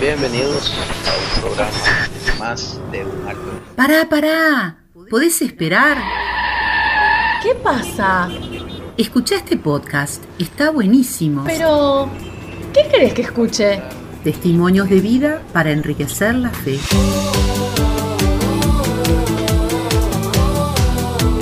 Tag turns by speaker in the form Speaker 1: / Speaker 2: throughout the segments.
Speaker 1: Bienvenidos a un programa más de un alto.
Speaker 2: Pará, pará. ¿Podés esperar?
Speaker 3: ¿Qué pasa?
Speaker 2: Escucha este podcast. Está buenísimo.
Speaker 3: Pero, ¿qué querés que escuche?
Speaker 2: Testimonios de vida para enriquecer la fe.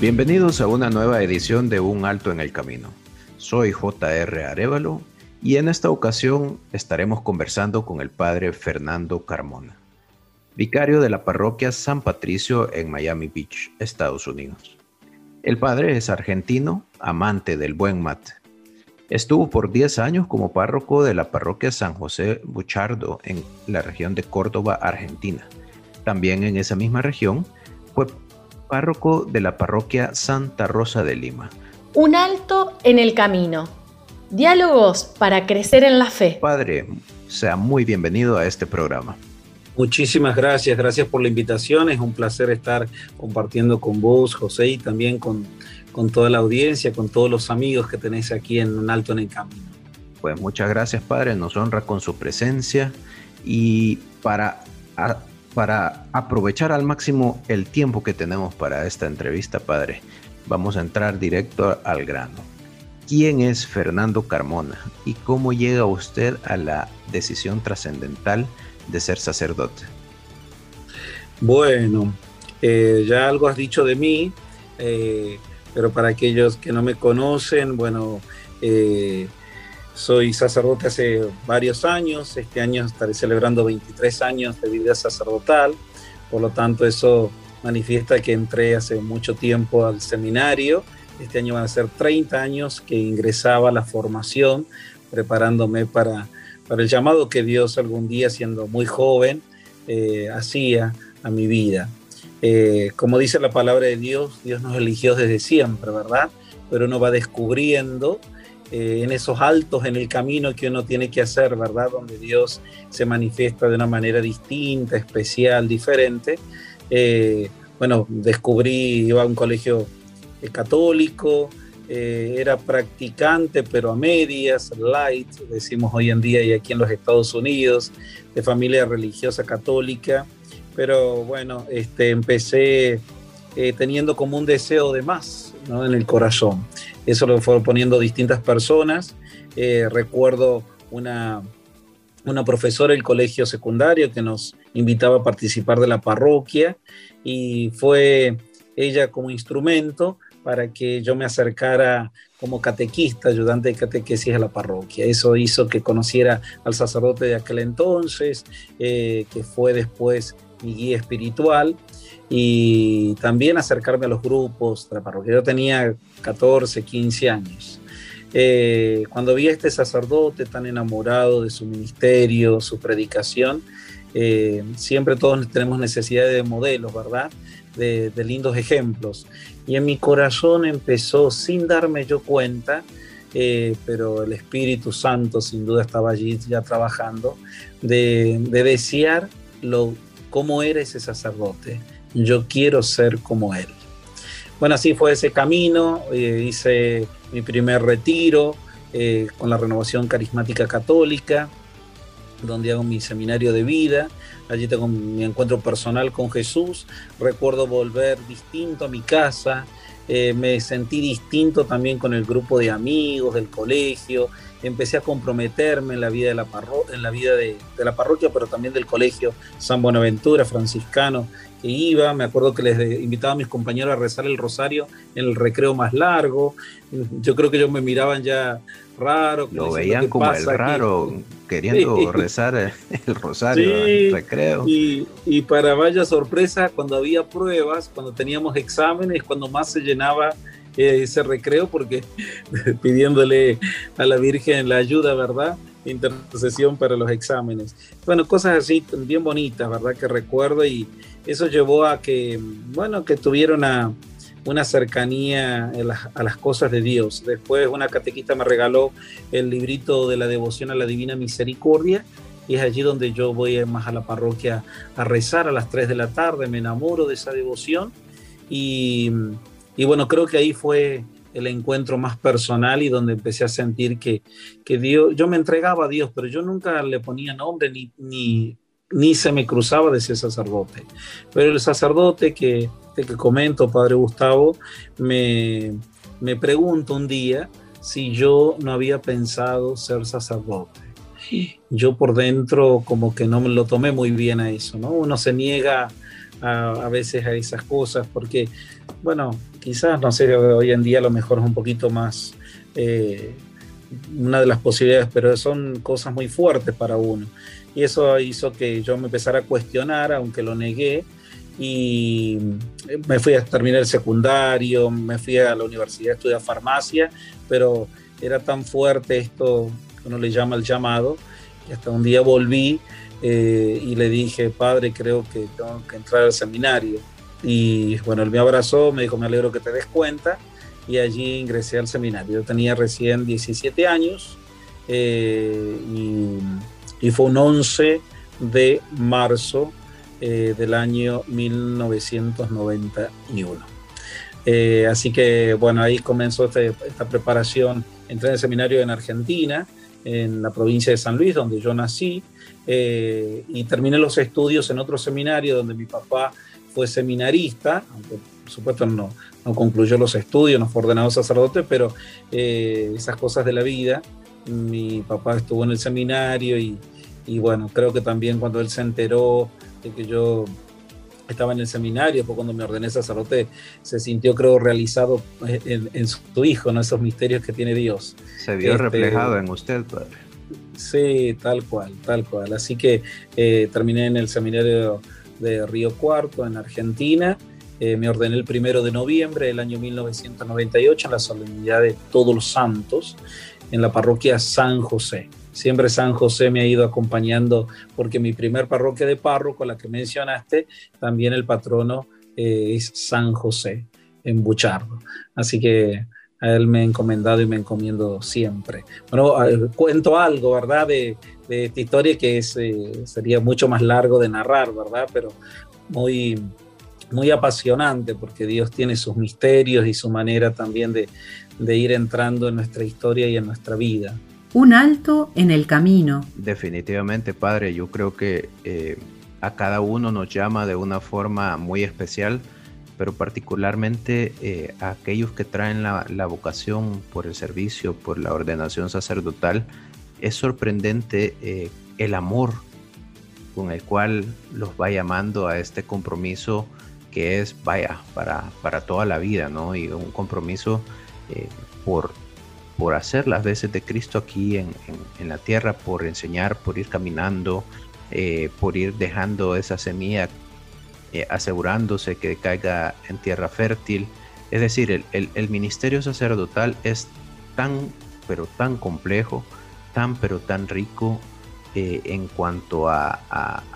Speaker 4: Bienvenidos a una nueva edición de Un Alto en el Camino. Soy J.R. Arevalo y en esta ocasión estaremos conversando con el padre Fernando Carmona, vicario de la parroquia San Patricio en Miami Beach, Estados Unidos. El padre es argentino, amante del buen mate. Estuvo por 10 años como párroco de la parroquia San José Buchardo en la región de Córdoba, Argentina. También en esa misma región fue párroco de la parroquia Santa Rosa de Lima.
Speaker 3: Un alto en el camino Diálogos para crecer en la fe.
Speaker 4: Padre, sea muy bienvenido a este programa.
Speaker 5: Muchísimas gracias, gracias por la invitación. Es un placer estar compartiendo con vos, José, y también con, con toda la audiencia, con todos los amigos que tenéis aquí en Un Alto en el Camino.
Speaker 4: Pues muchas gracias, Padre. Nos honra con su presencia y para, para aprovechar al máximo el tiempo que tenemos para esta entrevista, Padre, vamos a entrar directo al grano. ¿Quién es Fernando Carmona y cómo llega usted a la decisión trascendental de ser sacerdote?
Speaker 5: Bueno, eh, ya algo has dicho de mí, eh, pero para aquellos que no me conocen, bueno, eh, soy sacerdote hace varios años, este año estaré celebrando 23 años de vida sacerdotal, por lo tanto eso manifiesta que entré hace mucho tiempo al seminario este año van a ser 30 años que ingresaba a la formación, preparándome para, para el llamado que Dios algún día, siendo muy joven, eh, hacía a mi vida. Eh, como dice la palabra de Dios, Dios nos eligió desde siempre, ¿verdad? Pero uno va descubriendo eh, en esos altos en el camino que uno tiene que hacer, ¿verdad? Donde Dios se manifiesta de una manera distinta, especial, diferente. bueno, descubrí, iba a un colegio católico, eh, era practicante, pero a medias, light, decimos hoy en día y aquí en los Estados Unidos, de familia religiosa católica, pero bueno, este, empecé eh, teniendo como un deseo de más en el corazón. Eso lo fueron poniendo distintas personas. Eh, recuerdo una, una profesora del colegio secundario que nos invitaba a participar de la parroquia y fue ella como instrumento para que yo me acercara como catequista, ayudante de catequesis a la parroquia. Eso hizo que conociera al sacerdote de aquel entonces, eh, que fue después mi guía espiritual, y también acercarme a los grupos de la parroquia. Yo tenía 14, 15 años. Eh, cuando vi a este sacerdote tan enamorado de su ministerio, su predicación, eh, siempre todos tenemos necesidad de modelos, ¿verdad? De, de, lindos ejemplos y en mi corazón empezó sin darme yo cuenta, eh, pero el Espíritu Santo sin duda estaba allí ya trabajando, de, desear lo, cómo era ese sacerdote. Yo quiero ser como él. Bueno, así fue ese camino, eh, hice mi primer retiro eh, con la renovación carismática católica, donde hago mi seminario de vida, allí tengo mi encuentro personal con Jesús, recuerdo volver distinto a mi casa, eh, me sentí distinto también con el grupo de amigos del colegio, empecé a comprometerme en la vida de la, en la, vida de, la parroquia, pero también del colegio San Buenaventura, franciscano, que iba, me acuerdo que les invitaba a mis compañeros a rezar el rosario en el recreo más largo, yo creo que ellos me miraban ya raro.
Speaker 4: Lo veían como el raro, queriendo rezar el rosario, el recreo.
Speaker 5: Y, y, para vaya sorpresa, cuando había pruebas, cuando teníamos exámenes, cuando más se llenaba eh, ese recreo, porque pidiéndole a la Virgen la ayuda, ¿verdad? Intercesión para los exámenes. Bueno, cosas así bien bonitas, ¿verdad? Que recuerdo y eso llevó a que, bueno, que tuviera una, una cercanía a las, cosas de Dios. Después una catequista me regaló el librito de la devoción a la Divina Misericordia y es allí donde yo voy más a la parroquia a rezar a las 3 de la tarde, me enamoro de esa devoción y, y bueno, creo que ahí fue el encuentro más personal y donde empecé a sentir que, que Dios, yo me entregaba a Dios, pero yo nunca le ponía nombre ni, ni, ni se me cruzaba de ser sacerdote. Pero el sacerdote que, que comento, Padre Gustavo, me, me pregunto un día si yo no había pensado ser sacerdote. Yo por dentro como que no me lo tomé muy bien a eso, ¿no? Uno se niega a veces a esas cosas porque, bueno, quizás, no sé, hoy en día a lo mejor es un poquito más eh, una de las posibilidades, pero son cosas muy fuertes para uno. Y eso hizo que yo me empezara a cuestionar, aunque lo negué, y me fui a terminar el secundario, me fui a la universidad a estudiar farmacia, pero era tan fuerte esto que uno le llama el llamado, que hasta un día volví eh, y le dije, padre, creo que tengo que entrar al seminario. Y bueno, él me abrazó, me dijo, me alegro que te des cuenta, y allí ingresé al seminario. Yo tenía recién 17 años eh, y, fue un 11 de marzo eh, del año 1991. Eh, así que bueno, ahí comenzó este, esta preparación. Entré en el seminario en Argentina, en la provincia de San Luis, donde yo nací, eh, y terminé los estudios en otro seminario donde mi papá fue seminarista, aunque por supuesto no, no concluyó los estudios, no fue ordenado sacerdote, pero esas cosas de la vida, mi papá estuvo en el seminario y, y bueno, creo que también cuando él se enteró que yo estaba en el seminario, pues cuando me ordené sacerdote, se sintió, creo, realizado en, su hijo, ¿no? Esos misterios que tiene Dios.
Speaker 4: Se vio este, reflejado en usted, padre.
Speaker 5: Sí, tal cual, tal cual. Así que eh, terminé en el seminario de Río Cuarto, en Argentina. Eh, me ordené el primero de noviembre del año 1998 en la solemnidad de Todos los Santos, en la parroquia San José. Siempre San José me ha ido acompañando porque mi primer parroquia de párroco, la que mencionaste, también el patrono eh, es San José en Buchardo. Así que a él me he encomendado y me encomiendo siempre. Bueno, cuento algo, ¿verdad? De, esta historia que es, eh, sería mucho más largo de narrar, ¿verdad? Pero muy, muy apasionante porque Dios tiene sus misterios y su manera también de, de ir entrando en nuestra historia y en nuestra vida
Speaker 2: un alto en el camino.
Speaker 4: Definitivamente, Padre, yo creo que eh, a cada uno nos llama de una forma muy especial, pero particularmente eh, a aquellos que traen la, vocación por el servicio, por la ordenación sacerdotal, es sorprendente eh, el amor con el cual los va llamando a este compromiso que es, vaya, para, para toda la vida, ¿no? Y un compromiso por por hacer las veces de Cristo aquí en, la tierra, por enseñar, por ir caminando, eh, por ir dejando esa semilla, eh, asegurándose que caiga en tierra fértil. Es decir, el, ministerio sacerdotal es tan, pero tan complejo, tan, pero tan rico eh, en cuanto a,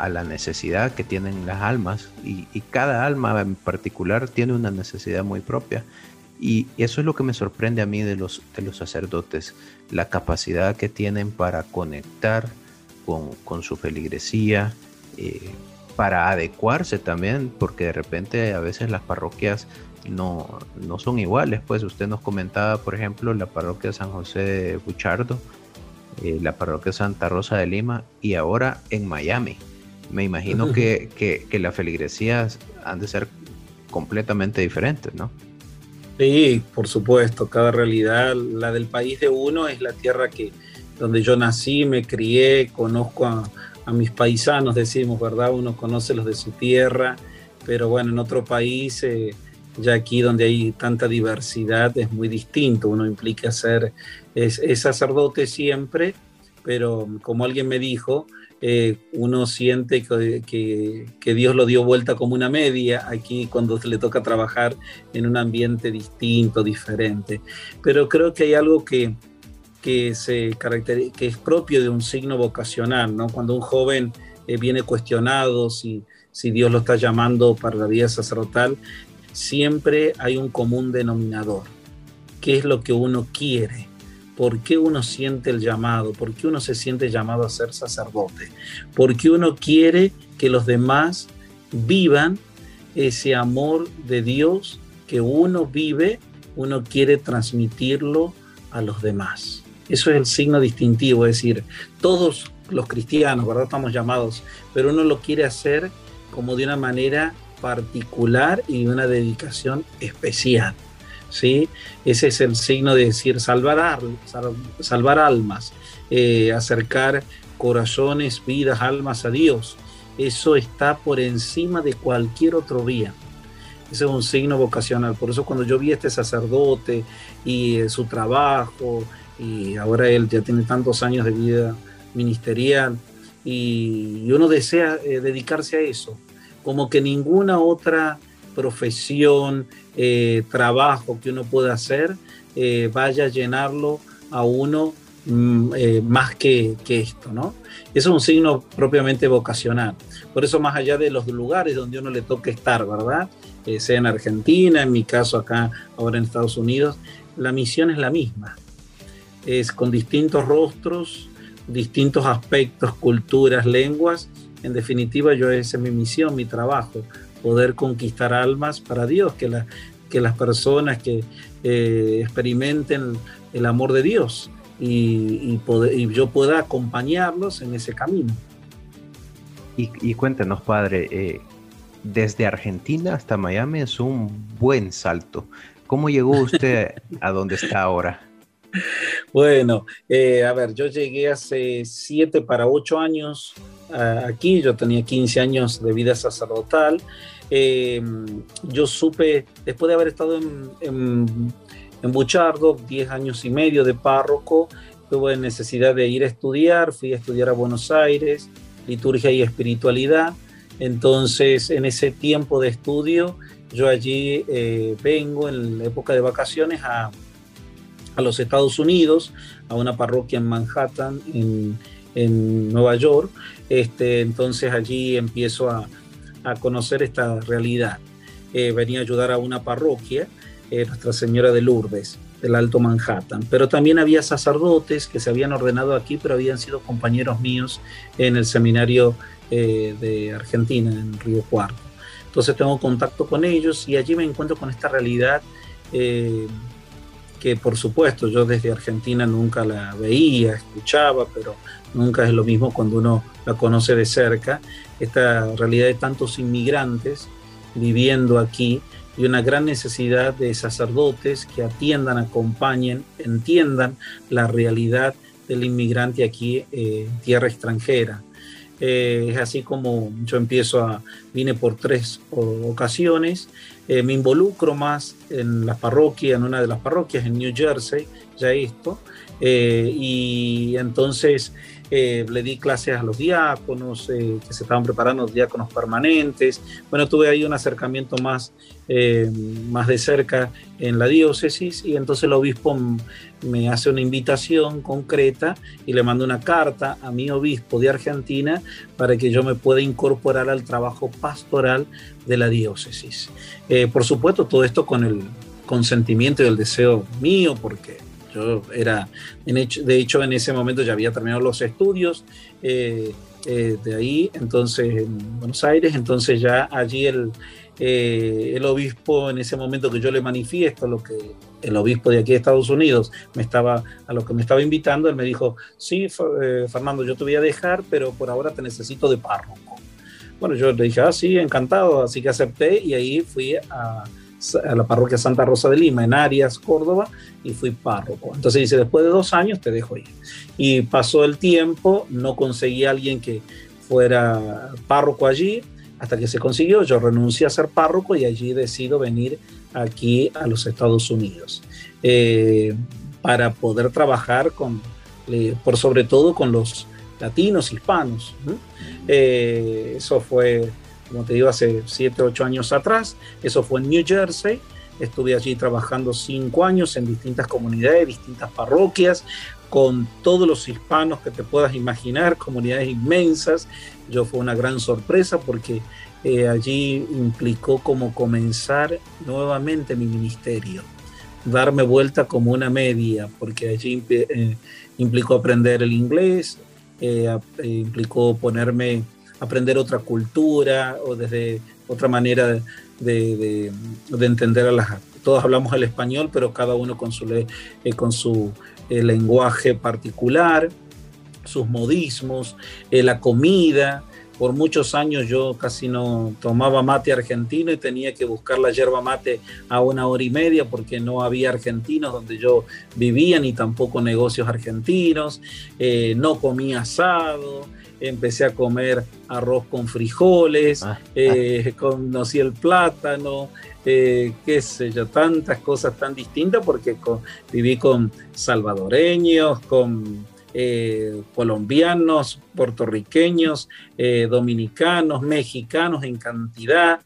Speaker 4: la necesidad que tienen las almas. Y, y, cada alma en particular tiene una necesidad muy propia. Y eso es lo que me sorprende a mí de los, de los sacerdotes, la capacidad que tienen para conectar con, su feligresía, eh, para adecuarse también, porque de repente a veces las parroquias no, no son iguales. Pues usted nos comentaba, por ejemplo, la parroquia de San José de Buchardo, eh, la parroquia Santa Rosa de Lima y ahora en Miami. Me imagino que, que, que las feligresías han de ser completamente diferentes, ¿no?
Speaker 5: Sí, por supuesto, cada realidad, la del país de uno es la tierra que donde yo nací, me crié, conozco a, mis paisanos, decimos, ¿verdad? Uno conoce los de su tierra, pero bueno, en otro país eh, ya aquí donde hay tanta diversidad es muy distinto, uno implica ser, es, sacerdote siempre, pero como alguien me dijo, eh, uno siente que, que, Dios lo dio vuelta como una media aquí cuando se le toca trabajar en un ambiente distinto, diferente. Pero creo que hay algo que, que, se que es propio de un signo vocacional, ¿no? Cuando un joven eh, viene cuestionado si, si Dios lo está llamando para la vida sacerdotal, siempre hay un común denominador. ¿Qué es lo que uno quiere? ¿Por qué uno siente el llamado? ¿Por qué uno se siente llamado a ser sacerdote? Porque uno quiere que los demás vivan ese amor de Dios que uno vive, uno quiere transmitirlo a los demás. Eso es el signo distintivo, es decir, todos los cristianos, ¿verdad? Estamos llamados, pero uno lo quiere hacer como de una manera particular y de una dedicación especial. ¿sí? Ese es el signo de decir salvar, salvar almas, eh, acercar corazones, vidas, almas a Dios. Eso está por encima de cualquier otro bien. Ese es un signo vocacional. Por eso cuando yo vi a este sacerdote y eh, su trabajo, y ahora él ya tiene tantos años de vida ministerial, y, uno desea eh, dedicarse a eso, como que ninguna otra profesión, eh, trabajo que uno pueda hacer eh, vaya a llenarlo a uno mm, eh, más que, esto, ¿no? Es un signo propiamente vocacional. Por eso más allá de los lugares donde uno le toque estar, ¿verdad? sea en Argentina, en mi caso acá, ahora en Estados Unidos, la misión es la misma. Es con distintos rostros, distintos aspectos, culturas, lenguas. En definitiva, yo esa es mi misión, mi trabajo, poder conquistar almas para Dios, que, la, que las personas que eh, experimenten el amor de Dios y, y, yo pueda acompañarlos en ese camino.
Speaker 4: Y, cuéntenos, padre, eh, desde Argentina hasta Miami es un buen salto. ¿Cómo llegó usted a donde está ahora?
Speaker 5: Bueno, eh, a ver, yo llegué hace siete para ocho años aquí, yo tenía 15 años de vida sacerdotal Em, yo supe, después de haber estado en, en, Buchardo, 10 años y medio de párroco, tuve necesidad de ir a estudiar, fui a estudiar a Buenos Aires, liturgia y espiritualidad. Entonces, en ese tiempo de estudio, yo allí eh, vengo en la época de vacaciones a, a, los Estados Unidos, a una parroquia en Manhattan, en, en Nueva York. Este, entonces allí empiezo a, a conocer esta realidad. Eh, venía a ayudar a una parroquia, eh, Nuestra Señora de Lourdes, del Alto Manhattan. Pero también había sacerdotes que se habían ordenado aquí, pero habían sido compañeros míos en el seminario eh, de Argentina, en Río Cuarto. Entonces tengo contacto con ellos y allí me encuentro con esta realidad que por supuesto yo desde Argentina nunca la veía, escuchaba, pero nunca es lo mismo cuando uno la conoce de cerca, esta realidad de tantos inmigrantes viviendo aquí y una gran necesidad de sacerdotes que atiendan, acompañen, entiendan la realidad del inmigrante aquí eh, en tierra extranjera. Eh, es así como yo empiezo a, vine por tres ocasiones, eh, me involucro más en la parroquia, en una de las parroquias en New Jersey, ya esto, y entonces le di clases a los diáconos que se estaban preparando, diáconos permanentes. Bueno, tuve ahí un acercamiento más, más de cerca en la diócesis y entonces el obispo me hace una invitación concreta y le mando una carta a mi obispo de Argentina para que yo me pueda incorporar al trabajo pastoral de la diócesis. Eh, por supuesto, todo esto con el consentimiento y el deseo mío, porque yo era, de hecho, en ese momento ya había terminado los estudios eh, eh, de ahí, entonces en Buenos Aires, entonces ya allí el, el obispo en ese momento que yo le manifiesto lo que el obispo de aquí de Estados Unidos me estaba, a lo que me estaba invitando, él me dijo, sí, eh, Fernando, yo te voy a dejar, pero por ahora te necesito de párroco. Bueno, yo le dije, ah, sí, encantado, así que acepté y ahí fui a, a la parroquia Santa Rosa de Lima, en Arias, Córdoba, y fui párroco. Entonces dice, después de dos años te dejo ir. Y pasó el tiempo, no conseguí a alguien que fuera párroco allí, hasta que se consiguió, yo renuncié a ser párroco y allí decido venir aquí a los Estados Unidos para poder trabajar con, por sobre todo con los latinos, hispanos. eso fue, como te digo, hace 7, 8 años atrás. Eso fue en New Jersey. Estuve allí trabajando cinco años en distintas comunidades, distintas parroquias, con todos los hispanos que te puedas imaginar, comunidades inmensas. Yo fue una gran sorpresa porque eh, allí implicó como comenzar nuevamente mi ministerio, darme vuelta como una media, porque allí eh, implicó aprender el inglés, eh, implicó ponerme, aprender otra cultura o desde otra manera de, entender a las... Todos hablamos el español, pero cada uno con su, con su lenguaje particular, sus modismos, la comida, por muchos años yo casi no tomaba mate argentino y tenía que buscar la yerba mate a una hora y media porque no había argentinos donde yo vivía ni tampoco negocios argentinos. Eh, no comía asado. Empecé a comer arroz con frijoles, ah. eh, conocí el plátano, eh, qué sé yo, tantas cosas tan distintas porque viví con salvadoreños, con eh, colombianos, puertorriqueños, eh, dominicanos, mexicanos en cantidad,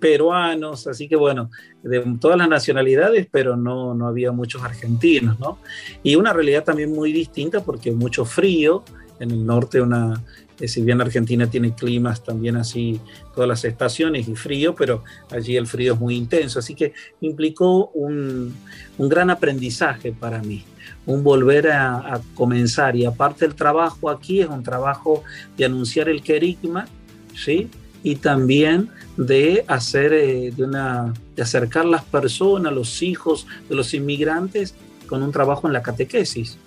Speaker 5: peruanos, así que bueno, de todas las nacionalidades, pero no, no había muchos argentinos, ¿no? Y una realidad también muy distinta porque mucho frío, en el norte una, eh, si bien Argentina tiene climas también así, todas las estaciones y frío, pero allí el frío es muy intenso, así que implicó un, un gran aprendizaje para mí un volver a, comenzar. Y aparte el trabajo aquí es un trabajo de anunciar el querigma, ¿sí? Y también de hacer, eh, de, una, de acercar las personas, los hijos de los inmigrantes con un trabajo en la catequesis,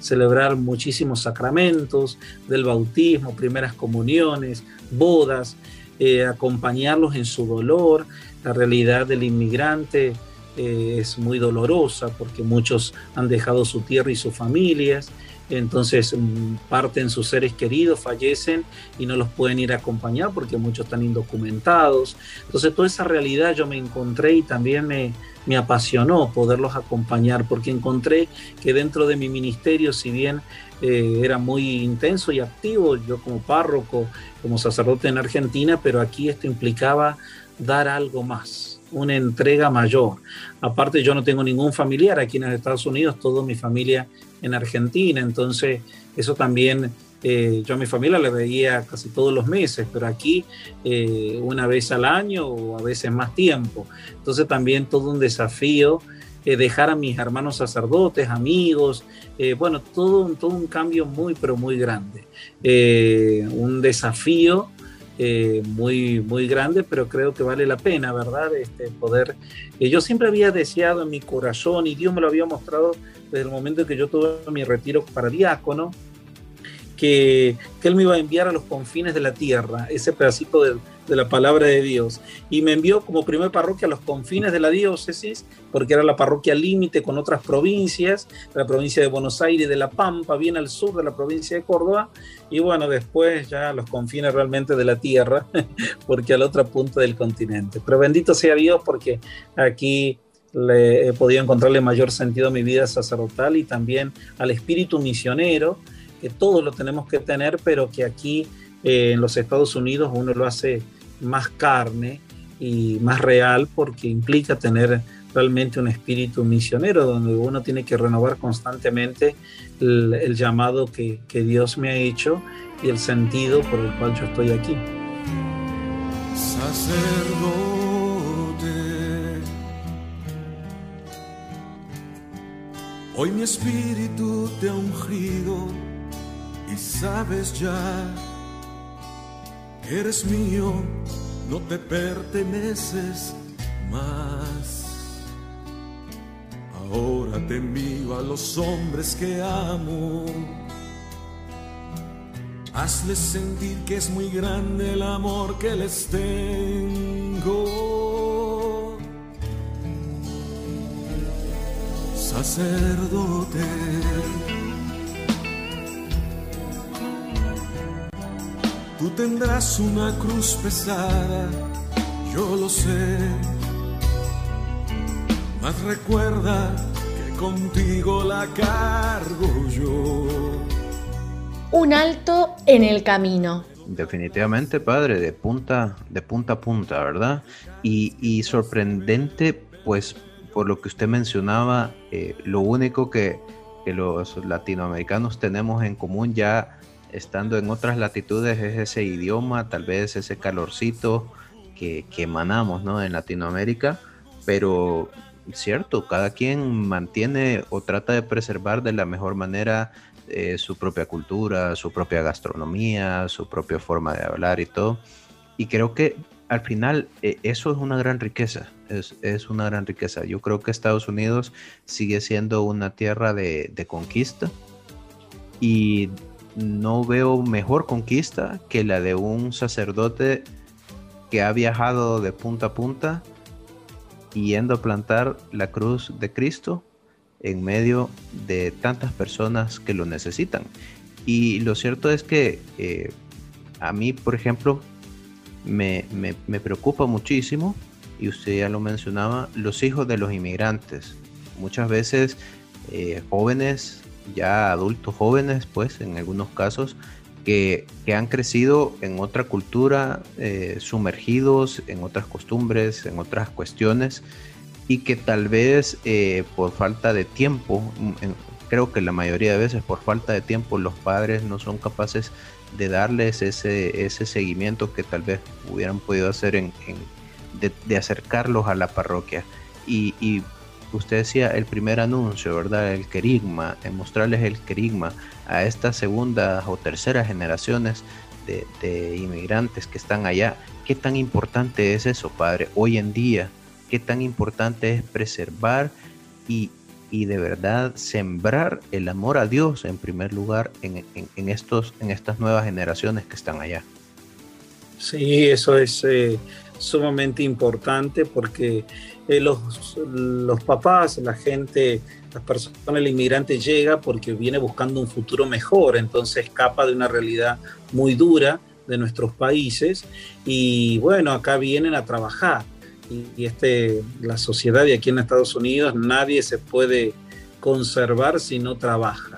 Speaker 5: celebrar muchísimos sacramentos del bautismo, primeras comuniones, bodas, eh, acompañarlos en su dolor, la realidad del inmigrante, eh, es muy dolorosa porque muchos han dejado su tierra y sus familias, entonces mm, parten sus seres queridos, fallecen y no los pueden ir a acompañar porque muchos están indocumentados. Entonces toda esa realidad yo me encontré y también me, me apasionó poderlos acompañar porque encontré que dentro de mi ministerio, si bien eh, era muy intenso y activo, yo como párroco, como sacerdote en Argentina, pero aquí esto implicaba dar algo más una entrega mayor. Aparte, yo no tengo ningún familiar aquí en Estados Unidos, toda mi familia en Argentina, entonces eso también, eh, yo a mi familia le veía casi todos los meses, pero aquí eh, una vez al año o a veces más tiempo. Entonces también todo un desafío. Eh, dejar a mis hermanos sacerdotes, amigos, bueno, todo, todo un cambio muy, pero muy grande. un desafío eh, muy, muy grande, pero creo que vale la pena, ¿verdad? Este, poder, eh, yo siempre había deseado en mi corazón y Dios me lo había mostrado desde el momento en que yo tuve mi retiro para diácono, que, que Él me iba a enviar a los confines de la tierra, ese pedacito de, de la palabra de Dios. Y me envió como primer parroquia a los confines de la diócesis, porque era la parroquia límite con otras provincias, la provincia de Buenos Aires, de La Pampa, bien al sur de la provincia de Córdoba, y bueno, después ya los confines realmente de la tierra, porque al otro punto del continente. Pero bendito sea Dios porque aquí le he podido encontrarle mayor sentido a mi vida sacerdotal y también al espíritu misionero, que todos lo tenemos que tener, pero que aquí eh, en los Estados Unidos uno lo hace más carne y más real porque implica tener realmente un espíritu misionero donde uno tiene que renovar constantemente el, llamado que, que, Dios me ha hecho y el sentido por el cual yo estoy aquí.
Speaker 6: Sacerdote, hoy mi espíritu te ha ungido y sabes ya, eres mío no te perteneces más. Ahora te envío a los hombres que amo. Hazles sentir que es muy grande el amor que les tengo. Sacerdote Tú tendrás una cruz pesada, yo lo sé, Mas recuerda que contigo la cargo yo.
Speaker 3: Un alto en el camino.
Speaker 4: Definitivamente, padre, de punta, de punta a punta, ¿verdad? Y, sorprendente, pues, por lo que usted mencionaba, eh, lo único que, que los latinoamericanos tenemos en común ya estando en otras latitudes es ese idioma, tal vez ese calorcito que, emanamos ¿no? en Latinoamérica, pero cierto, cada quien mantiene o trata de preservar de la mejor manera eh, su propia cultura, su propia gastronomía, su propia forma de hablar y todo. Y creo que al final eh, eso es una gran riqueza, es, es, una gran riqueza. Yo creo que Estados Unidos sigue siendo una tierra de, de conquista y no veo mejor conquista que la de un sacerdote que ha viajado de punta a punta yendo a plantar la cruz de Cristo en medio de tantas personas que lo necesitan. Y lo cierto es que eh, a mí, por ejemplo, me, preocupa muchísimo, y usted ya lo mencionaba, los hijos de los inmigrantes. Muchas veces eh, jóvenes ya adultos jóvenes, pues en algunos casos, que, han crecido en otra cultura, eh, sumergidos en otras costumbres, en otras cuestiones, y que tal vez eh, por falta de tiempo, mm, creo que la mayoría de veces por falta de tiempo los padres no son capaces de darles ese, ese seguimiento que tal vez hubieran podido hacer en, de, acercarlos a la parroquia. Y, y usted decía el primer anuncio, ¿verdad? El querigma, mostrarles el querigma a estas segundas o terceras generaciones de, inmigrantes que están allá. ¿Qué tan importante es eso, padre, hoy en día? ¿Qué tan importante es preservar y, de verdad sembrar el amor a Dios en primer lugar en, estos, en estas nuevas generaciones que están allá?
Speaker 5: Sí, eso es eh, sumamente importante porque eh, los, los papás, la gente, las personas, el inmigrante llega porque viene buscando un futuro mejor, entonces escapa de una realidad muy dura de nuestros países y bueno, acá vienen a trabajar. Y, este, la sociedad de aquí en Estados Unidos, nadie se puede conservar si no trabaja.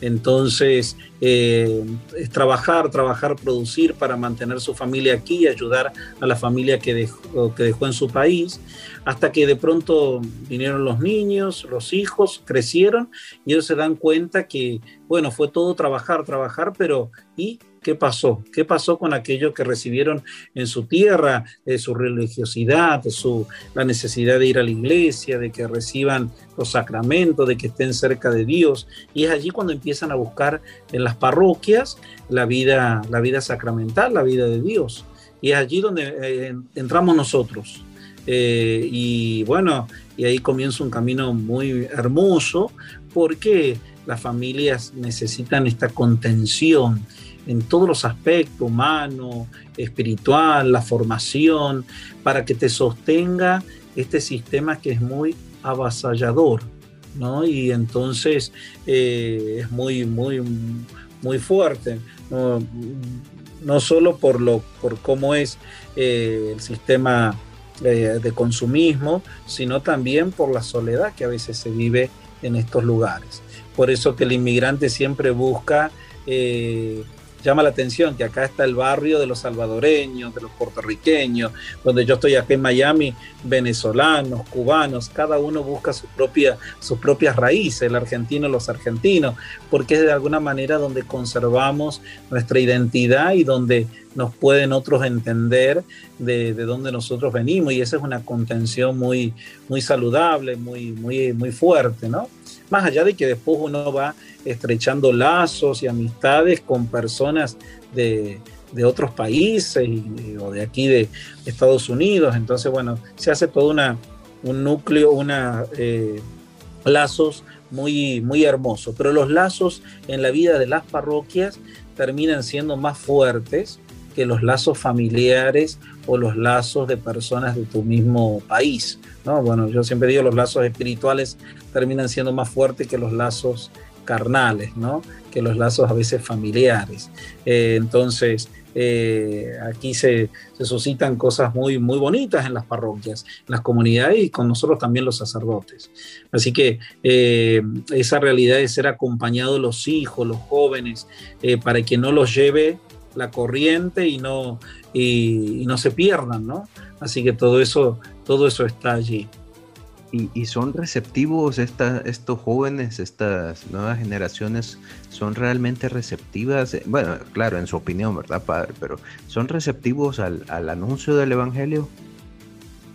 Speaker 5: Entonces, eh, es trabajar, trabajar, producir para mantener su familia aquí ayudar a la familia que dejó, que dejó en su país, hasta que de pronto vinieron los niños, los hijos, crecieron y ellos se dan cuenta que, bueno, fue todo trabajar, trabajar, pero ¿y ¿Qué pasó? ¿Qué pasó con aquellos que recibieron en su tierra su religiosidad, su, la necesidad de ir a la iglesia, de que reciban los sacramentos, de que estén cerca de Dios? Y es allí cuando empiezan a buscar en las parroquias la vida, la vida sacramental, la vida de Dios. Y es allí donde eh, entramos nosotros. Eh, y bueno, y ahí comienza un camino muy hermoso porque las familias necesitan esta contención en todos los aspectos, humano, espiritual, la formación, para que te sostenga este sistema que es muy avasallador, ¿no? Y entonces eh, es muy, muy, muy fuerte, no, solo por, lo, por cómo es eh, el sistema eh, de consumismo, sino también por la soledad que a veces se vive en estos lugares. Por eso que el inmigrante siempre busca llama la atención que acá está el barrio de los salvadoreños, de los puertorriqueños, donde yo estoy acá en Miami, venezolanos, cubanos, cada uno busca su propia, sus propias raíces, el argentino, los argentinos, porque es de alguna manera donde conservamos nuestra identidad y donde nos pueden otros entender de, de dónde nosotros venimos y esa es una contención muy, muy saludable, muy, muy, muy fuerte, ¿no? Más allá de que después uno va estrechando lazos y amistades con personas de, otros países o de aquí de Estados Unidos. Entonces, bueno, se hace todo una, un núcleo, una eh, lazos muy, muy hermosos. Pero los lazos en la vida de las parroquias terminan siendo más fuertes que los lazos familiares o los lazos de personas de tu mismo país. ¿no? Bueno, yo siempre digo los lazos espirituales terminan siendo más fuertes que los lazos carnales, ¿no? que los lazos a veces familiares. Eh, entonces, eh, aquí se, suscitan cosas muy, muy bonitas en las parroquias, en las comunidades y con nosotros también los sacerdotes. Así que eh, esa realidad de ser acompañados los hijos, los jóvenes, para que no los lleve la corriente y no, y, no se pierdan, ¿no? Así que todo eso, todo eso está allí.
Speaker 4: Y, son receptivos estos jóvenes, estas nuevas generaciones, son realmente receptivas, bueno, claro, en su opinión, ¿verdad, padre? Pero ¿son receptivos al, anuncio del Evangelio?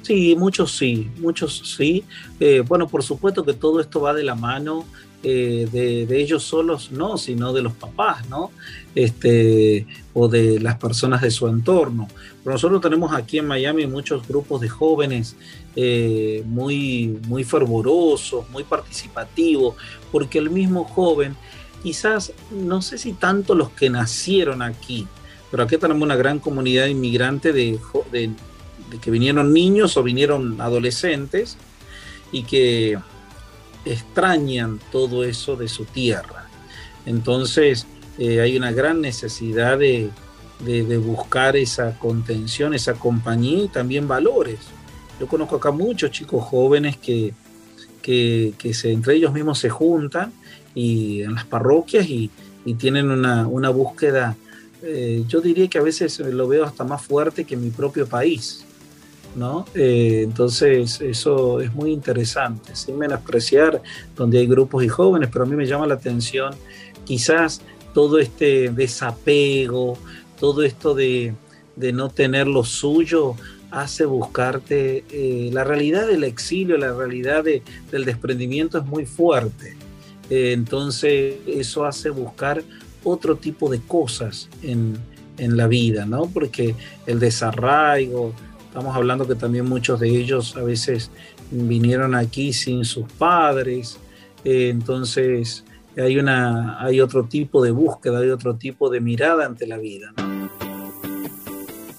Speaker 5: Sí, muchos sí, muchos sí. Eh, bueno, por supuesto que todo esto va de la mano eh, de, ellos solos, no, sino de los papás, ¿no? Este, o de las personas de su entorno. Pero nosotros tenemos aquí en Miami muchos grupos de jóvenes eh, muy, muy fervorosos, muy participativos, porque el mismo joven, quizás, no sé si tanto los que nacieron aquí, pero aquí tenemos una gran comunidad inmigrante de, que vinieron niños o vinieron adolescentes y que extrañan todo eso de su tierra. Entonces eh, hay una gran necesidad de, buscar esa contención, esa compañía y también valores. Yo conozco acá muchos chicos jóvenes que, que, se, entre ellos mismos se juntan y en las parroquias y, tienen una, búsqueda, eh, yo diría que a veces lo veo hasta más fuerte que mi propio país. ¿no? Eh, entonces eso es muy interesante, sin menospreciar donde hay grupos y jóvenes, pero a mí me llama la atención quizás todo este desapego, todo esto de, no tener lo suyo, hace buscarte, eh, la realidad del exilio, la realidad del desprendimiento es muy fuerte. Eh, entonces eso hace buscar otro tipo de cosas en, en la vida, ¿no? Porque el desarraigo, Estamos hablando que también muchos de ellos a veces vinieron aquí sin sus padres, eh, entonces hay, una, hay otro tipo de búsqueda, hay otro tipo de mirada ante la vida.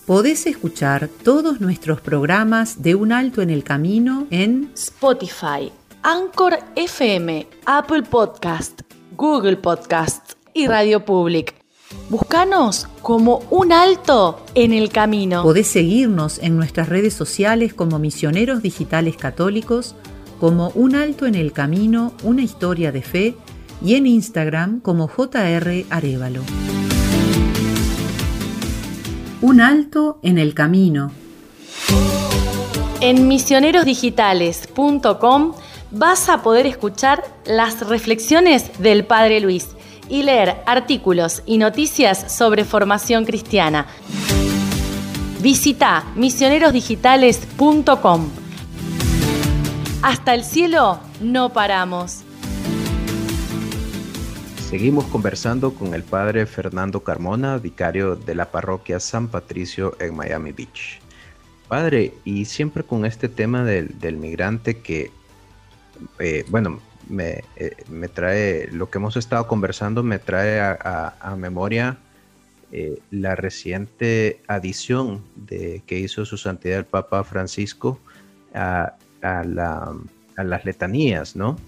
Speaker 2: Podés escuchar todos nuestros programas de Un Alto en el Camino en
Speaker 3: Spotify, Anchor FM, Apple Podcast, Google Podcast y Radio Public. Búscanos como un alto en el camino.
Speaker 2: Podés seguirnos en nuestras redes sociales como Misioneros Digitales Católicos, como Un Alto en el Camino, una historia de fe, y en Instagram como JR Arevalo. Un Alto en el Camino.
Speaker 3: En misionerosdigitales.com vas a poder escuchar las reflexiones del Padre Luis y leer artículos y noticias sobre formación cristiana. Visita misionerosdigitales.com. Hasta el cielo no paramos.
Speaker 4: Seguimos conversando con el padre Fernando Carmona, vicario de la parroquia San Patricio en Miami Beach. Padre, y siempre con este tema del, migrante que, eh, bueno, me, eh, me, trae, lo que hemos estado conversando me trae a, memoria eh, la reciente adición de, que hizo su santidad el Papa Francisco a, las letanías, ¿no?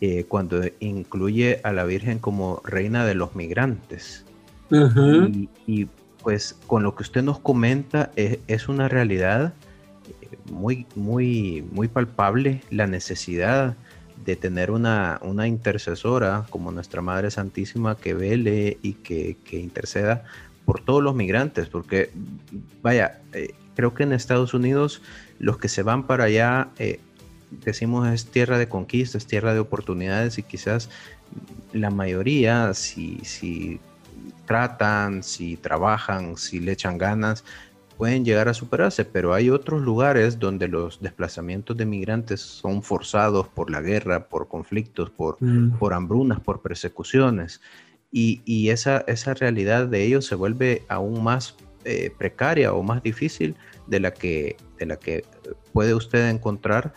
Speaker 4: Eh, cuando incluye a la Virgen como reina de los migrantes. y, pues con lo que usted nos comenta es, es una realidad muy, muy, muy palpable la necesidad de tener una, intercesora como nuestra Madre Santísima que vele y que, interceda por todos los migrantes, porque vaya, eh, creo que en Estados Unidos los que se van para allá, eh, decimos es tierra de conquistas, tierra de oportunidades y quizás la mayoría, si, si tratan, si trabajan, si le echan ganas, pueden llegar a superarse, pero hay otros lugares donde los desplazamientos de migrantes son forzados por la guerra, por conflictos, por, mm. por hambrunas, por persecuciones. Y, esa, esa realidad de ellos se vuelve aún más eh, precaria o más difícil de la que, de la que puede usted encontrar.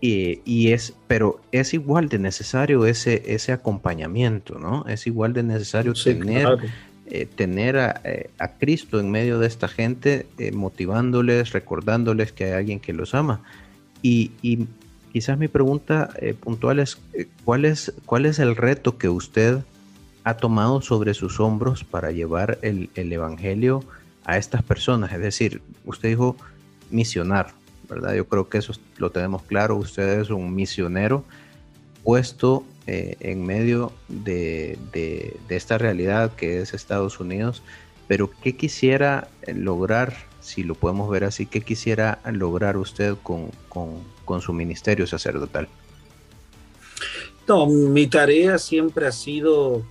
Speaker 4: Y, es, pero es igual de necesario ese, ese acompañamiento, ¿no? Es igual de necesario tener eh, tener eh, a, Cristo en medio de esta gente, eh, motivándoles, recordándoles que hay alguien que los ama. Y, quizás mi pregunta puntual es, ¿cuál es, ¿cuál es el reto que usted ha tomado sobre sus hombros para llevar el, Evangelio a estas personas? Es decir, usted dijo misionar, ¿verdad? Yo creo que eso lo tenemos claro, usted es un misionero puesto eh, en medio de, esta realidad que es Estados Unidos, pero ¿qué quisiera lograr, si lo podemos ver así, qué quisiera lograr usted con, con su ministerio sacerdotal?
Speaker 5: No, mi tarea siempre ha sido,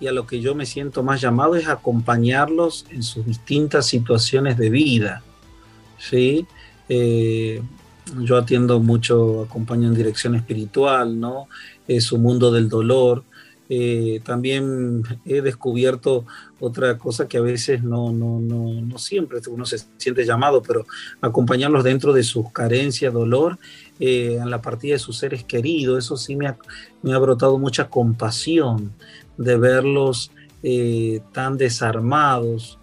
Speaker 5: y a lo que yo me siento más llamado, es acompañarlos en sus distintas situaciones de vida. ¿sí? Eh, yo atiendo mucho, acompaño en dirección espiritual, ¿no? Es su mundo del dolor. Eh, también he descubierto otra cosa que a veces no, no, no, no siempre uno se siente llamado, pero acompañarlos dentro de sus carencias, dolor, eh, en la partida de sus seres queridos, eso sí me ha, me ha brotado mucha compasión de verlos eh, tan desarmados,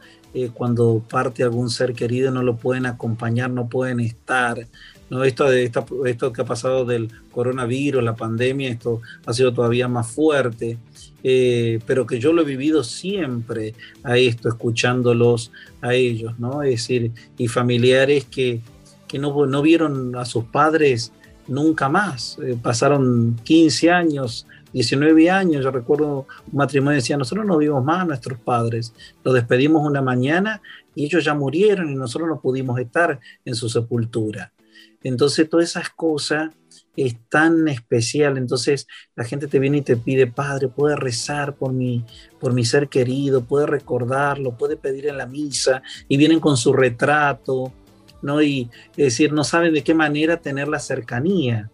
Speaker 5: cuando parte algún ser querido no lo pueden acompañar, no pueden estar. ¿no? Esto, esto, esto que ha pasado del coronavirus, la pandemia, esto ha sido todavía más fuerte, eh, pero que yo lo he vivido siempre a esto, escuchándolos a ellos, ¿no? Es decir, y familiares que, que no, no vieron a sus padres nunca más, eh, pasaron 15 años 19 años, yo recuerdo un matrimonio decía, nosotros no vimos más a nuestros padres, los despedimos una mañana y ellos ya murieron y nosotros no pudimos estar en su sepultura. Entonces, todas esas cosas es tan especial. Entonces, la gente te viene y te pide, Padre, puede rezar por mi, por mi ser querido, puede recordarlo, puede pedir en la misa, y vienen con su retrato, ¿no? Y es decir, no saben de qué manera tener la cercanía.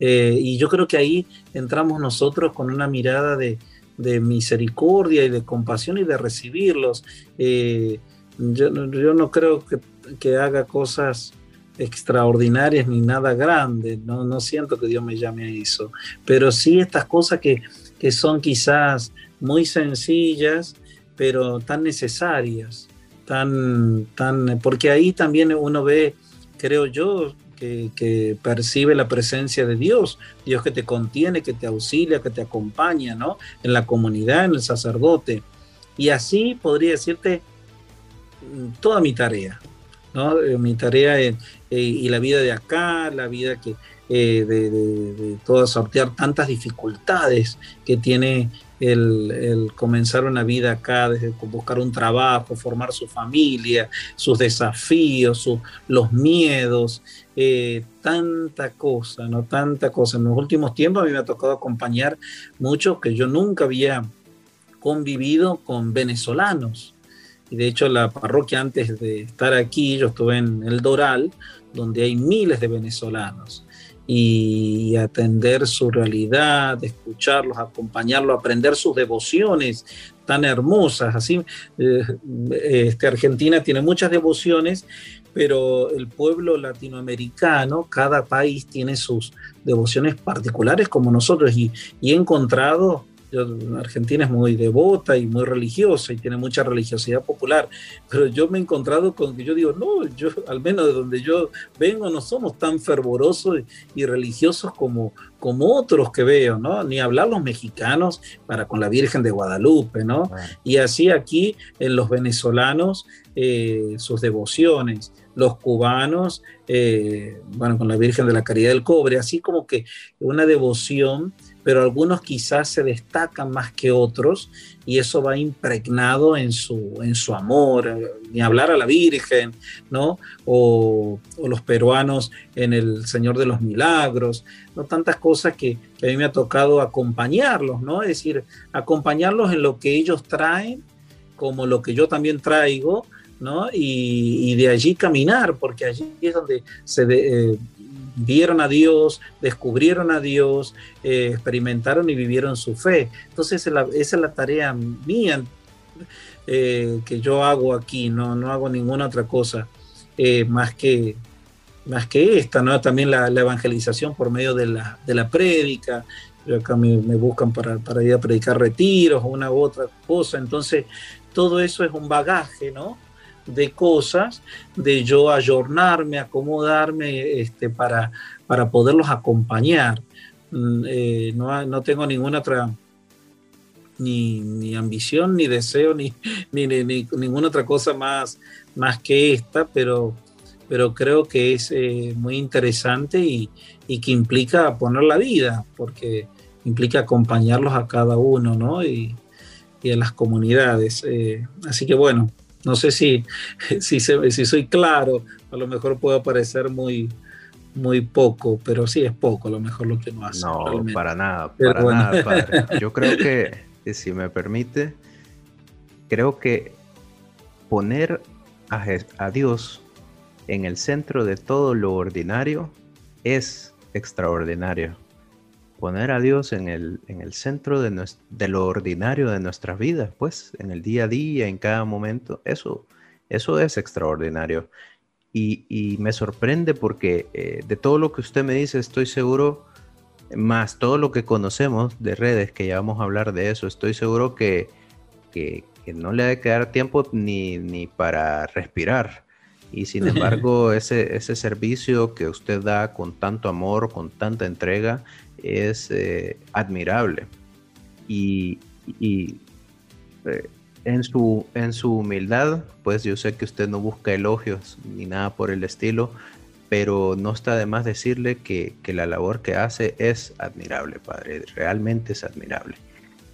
Speaker 5: Eh, y yo creo que ahí entramos nosotros con una mirada de, misericordia y de compasión y de recibirlos. Eh, yo, no creo que, que haga cosas extraordinarias ni nada grande, no, no siento que Dios me llame a eso, pero sí estas cosas que, que son quizás muy sencillas, pero tan necesarias, tan, tan, porque ahí también uno ve, creo yo, que, percibe la presencia de Dios, Dios que te contiene, que te auxilia, que te acompaña, ¿no? En la comunidad, en el sacerdote. Y así podría decirte mm, toda mi tarea, ¿no? Eh, mi tarea en, eh, y la vida de acá, la vida que, eh, de, de, sortear tantas dificultades que tiene el, comenzar una vida acá, buscar un trabajo, formar su familia, sus desafíos, los miedos, tanta cosa, ¿no? Tanta cosa. En los últimos tiempos a mí me ha tocado acompañar mucho que yo nunca había convivido con venezolanos y de hecho la parroquia antes de estar aquí, yo estuve en el Doral, donde hay miles de venezolanos. Y atender su realidad, escucharlos, acompañarlos, aprender sus devociones tan hermosas. Así, eh, este, Argentina tiene muchas devociones, pero el pueblo latinoamericano, cada país tiene sus devociones particulares como nosotros y, y he encontrado Argentina es muy devota y muy religiosa y tiene mucha religiosidad popular, pero yo me he encontrado con que yo digo, no, yo al menos de donde yo vengo no somos tan fervorosos y religiosos como, como otros que veo, ¿no? Ni hablar los mexicanos para con la Virgen de Guadalupe, ¿no? Y así aquí en los venezolanos eh, sus devociones, los cubanos, eh, bueno, con la Virgen de la Caridad del Cobre, así como que una devoción pero algunos quizás se destacan más que otros y eso va impregnado en su, en su amor, ni hablar a la Virgen, ¿no? O, los peruanos en el Señor de los Milagros, ¿no? Tantas cosas que, a mí me ha tocado acompañarlos, ¿no? Es decir, acompañarlos en lo que ellos traen, como lo que yo también traigo, ¿no? Y, de allí caminar, porque allí es donde se, eh, vieron a Dios, descubrieron a Dios, eh, experimentaron y vivieron su fe. Entonces esa es la, tarea mía eh, que yo hago aquí, no, no hago ninguna otra cosa más, que, más que esta, ¿no? también la, evangelización por medio de la, de la prédica. Yo acá me, buscan para, para, ir a predicar retiros o una u otra cosa. Entonces, todo eso es un bagaje, ¿no? De cosas, de yo ayornarme, acomodarme este, para, para poderlos acompañar. Mm, eh, no, no, tengo ninguna otra ni, ambición, ni deseo, ni, ni, ninguna otra cosa más, más que esta, pero, pero creo que es eh, muy interesante y, que implica poner la vida, porque implica acompañarlos a cada uno, ¿no? Y, y a las comunidades. Eh, así que bueno, no sé si, si, si soy claro, a lo mejor puedo parecer muy, muy poco, pero sí es poco a lo mejor lo que no hace.
Speaker 4: No, para nada, para nada, padre. Yo creo que, si me permite, creo que poner a, a, Dios en el centro de todo lo ordinario es extraordinario. Poner a Dios en el, en el centro de, de lo ordinario de nuestras vidas, pues, en el día a día, en cada momento, eso, eso es extraordinario. Y, me sorprende porque eh, de todo lo que usted me dice, estoy seguro, más todo lo que conocemos de redes, que ya vamos a hablar de eso, estoy seguro que, no le ha de quedar tiempo ni, ni para respirar. Y sin embargo, ese, ese servicio que usted da con tanto amor, con tanta entrega, es eh, admirable. Y, y eh, en su, en su humildad, pues yo sé que usted no busca elogios ni nada por el estilo, pero no está de más decirle que, la labor que hace es admirable, padre, realmente es admirable.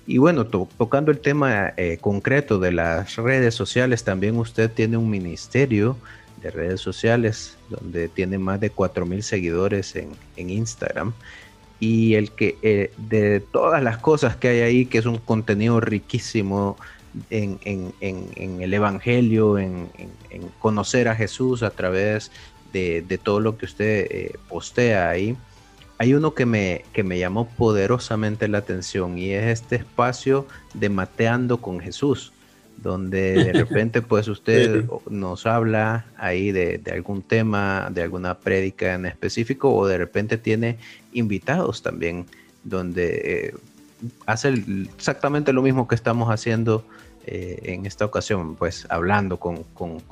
Speaker 4: Y bueno, tocando el tema eh, concreto de las redes sociales, también usted tiene un ministerio de redes sociales donde tiene más de 4.000 seguidores en, Instagram. Y el que eh, de todas las cosas que hay ahí, que es un contenido riquísimo, en, el Evangelio, en, conocer a Jesús a través de, todo lo que usted eh, postea ahí. Hay uno que me, que me llamó poderosamente la atención y es este espacio de Mateando con Jesús, donde de repente pues usted nos habla ahí de, algún tema, de alguna prédica en específico o de repente tiene invitados también, donde eh, hace exactamente lo mismo que estamos haciendo eh, en esta ocasión, pues hablando con,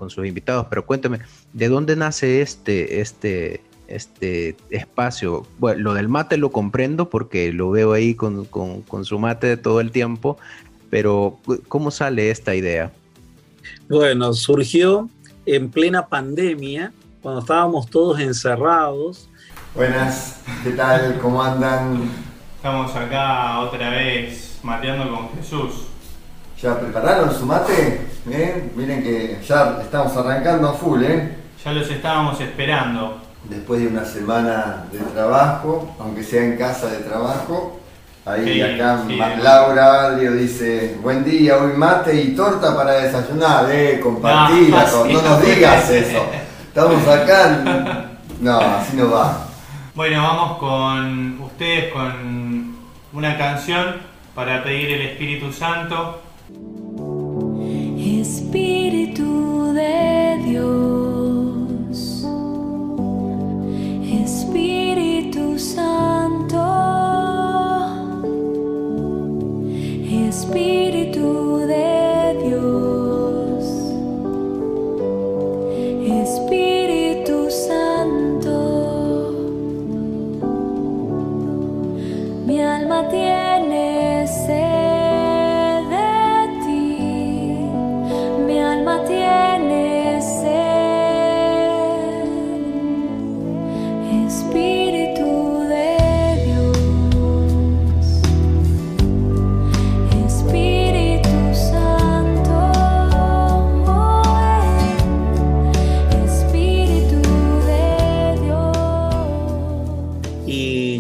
Speaker 4: sus invitados. Pero cuénteme, ¿de dónde nace este, este, este espacio? Bueno, lo del mate lo comprendo porque lo veo ahí con, con su mate todo el tiempo, pero ¿cómo sale esta idea?
Speaker 5: Bueno, surgió en plena pandemia, cuando estábamos todos encerrados.
Speaker 7: Buenas, ¿qué tal? ¿Cómo andan?
Speaker 8: Estamos acá otra vez mateando con Jesús.
Speaker 7: ¿Ya prepararon su mate? ¿Eh? Miren que ya estamos arrancando a full, ¿eh?
Speaker 8: Ya los estábamos esperando.
Speaker 7: Después de una semana de trabajo, aunque sea en casa de trabajo, ahí acá Laura Leo dice, buen día, hoy mate y torta para desayunar, eh, compartila, no, no nos digas eso. Estamos acá, no, así no va.
Speaker 8: Bueno, vamos con ustedes con una canción para pedir el Espíritu Santo.
Speaker 9: Espíritu de Dios, Espíritu Santo,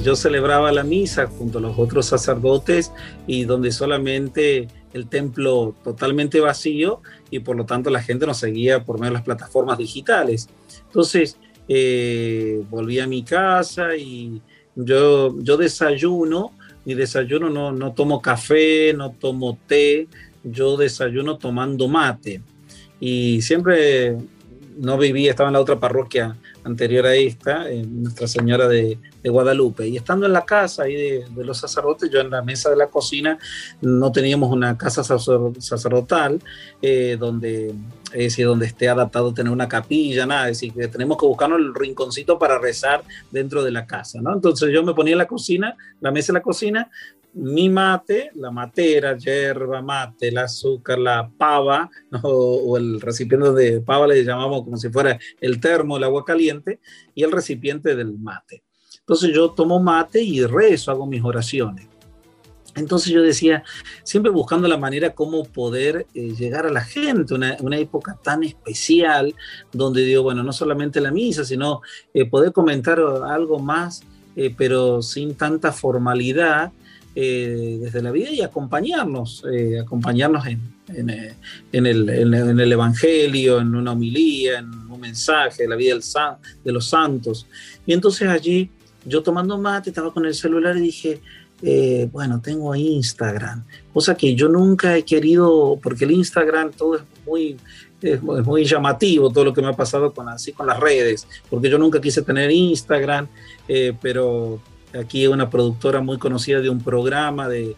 Speaker 5: yo celebraba la misa junto a los otros sacerdotes y donde solamente el templo totalmente vacío y por lo tanto la gente nos seguía por medio de las plataformas digitales. Entonces eh, volví a mi casa y yo, yo desayuno, mi desayuno no, no tomo café, no tomo té, yo desayuno tomando mate. Y siempre no vivía, estaba en la otra parroquia anterior a esta, en Nuestra Señora de, Guadalupe. Y estando en la casa ahí de, los sacerdotes, yo en la mesa de la cocina, no teníamos una casa sacerdotal eh, donde, es donde esté adaptado tener una capilla, nada, es decir, que tenemos que buscarnos el rinconcito para rezar dentro de la casa, ¿no? Entonces yo me ponía en la cocina, la mesa de la cocina, mi mate, la matera, yerba, mate, el azúcar, la pava, o, el recipiente de pava le llamamos como si fuera el termo, el agua caliente, y el recipiente del mate. Entonces yo tomo mate y rezo, hago mis oraciones. Entonces yo decía, siempre buscando la manera cómo poder eh, llegar a la gente, una, época tan especial, donde digo, bueno, no solamente la misa, sino eh, poder comentar algo más, eh, pero sin tanta formalidad, desde la vida y acompañarnos, acompañarnos en, en, en, el, en, el, Evangelio, en una homilía, en un mensaje la vida del, de los santos. Y entonces allí yo tomando mate, estaba con el celular y dije, eh, bueno, tengo Instagram, cosa que yo nunca he querido, porque el Instagram todo es muy, es muy llamativo, todo lo que me ha pasado con, así, con las redes, porque yo nunca quise tener Instagram, eh, pero aquí una productora muy conocida de un programa de,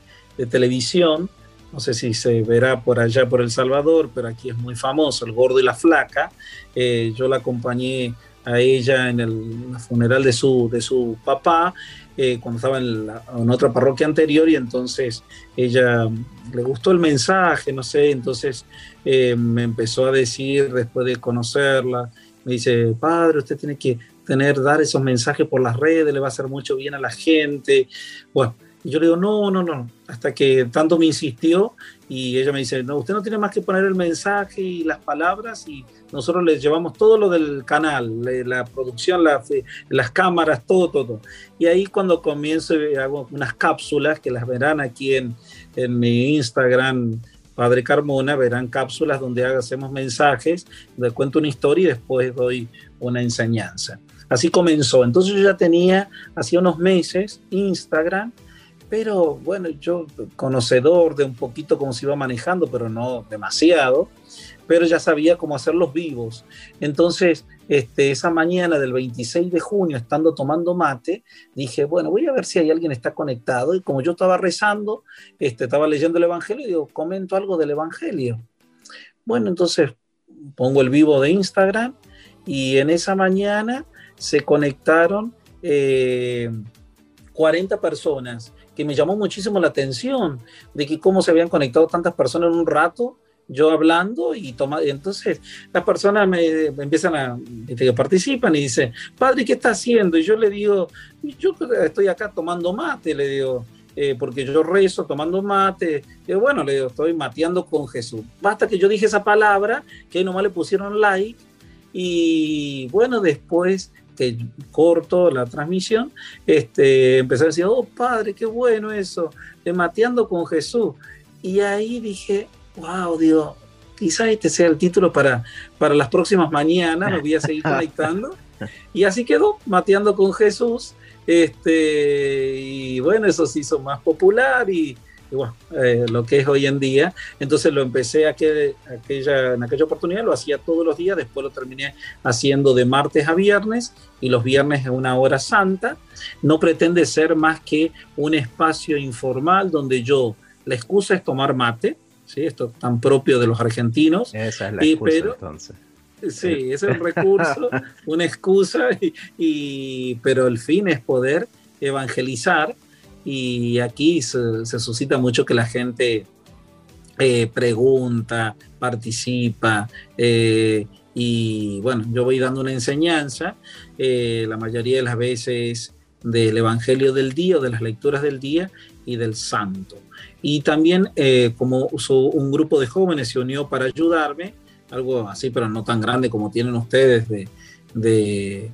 Speaker 5: televisión, no sé si se verá por allá por El Salvador, pero aquí es muy famoso, El Gordo y la Flaca, eh, yo la acompañé a ella en el funeral de su, de su papá eh, cuando estaba en, otra parroquia anterior y entonces ella le gustó el mensaje, no sé, entonces eh, me empezó a decir después de conocerla, me dice, padre, usted tiene que tener, dar esos mensajes por las redes, le va a hacer mucho bien a la gente. Bueno, y yo le digo, no, no, no, hasta que tanto me insistió y ella me dice, no, usted no tiene más que poner el mensaje y las palabras y nosotros les llevamos todo lo del canal, la producción, las cámaras, todo, todo. Y ahí cuando comienzo hago unas cápsulas que las verán aquí en, en mi Instagram, Padre Carmona, verán cápsulas donde hacemos mensajes, le cuento una historia y después doy una enseñanza. Así comenzó. Entonces yo ya tenía, hacía unos meses, Instagram, pero bueno, yo conocedor de un poquito cómo se iba manejando, pero no demasiado, pero ya sabía cómo hacerlos vivos. Entonces, este, esa mañana del 26 de junio, estando tomando mate, dije, bueno, voy a ver si hay alguien está conectado. Y como yo estaba rezando, este, estaba leyendo el Evangelio, digo, comento algo del Evangelio. Bueno, entonces pongo el vivo de Instagram y en esa mañana se conectaron 40 eh, personas que me llamó muchísimo la atención de que cómo se habían conectado tantas personas en un rato, yo hablando y toma, entonces las personas me, empiezan a, que participan y dicen, padre, ¿qué está haciendo? Y yo le digo, yo estoy acá tomando mate, le digo, eh, porque yo rezo tomando mate, y bueno, le digo, estoy mateando con Jesús. Basta que yo dije esa palabra, que nomás le pusieron like, y bueno, después que corto la transmisión, este, empecé a decir, oh padre, qué bueno eso, de mateando con Jesús. Y ahí dije, wow, digo, quizás este sea el título para, para las próximas mañanas, me voy a seguir conectando. Y así quedó, mateando con Jesús. Este, y bueno, eso se hizo más popular y, bueno, eh, lo que es hoy en día. Entonces lo empecé a que, aquella, en aquella oportunidad, lo hacía todos los días, después lo terminé haciendo de martes a viernes y los viernes en una hora santa. No pretende ser más que un espacio informal donde yo, la excusa es tomar mate, ¿sí? esto tan propio de los argentinos.
Speaker 4: Esa es la excusa entonces.
Speaker 5: Sí, es un recurso, una excusa, y, pero el fin es poder evangelizar y aquí se, suscita mucho que la gente eh, pregunta, participa eh, y bueno, yo voy dando una enseñanza, eh, la mayoría de las veces del Evangelio del día, de las lecturas del día y del santo. Y también como un grupo de jóvenes se unió para ayudarme, algo así, pero no tan grande como tienen ustedes de, de,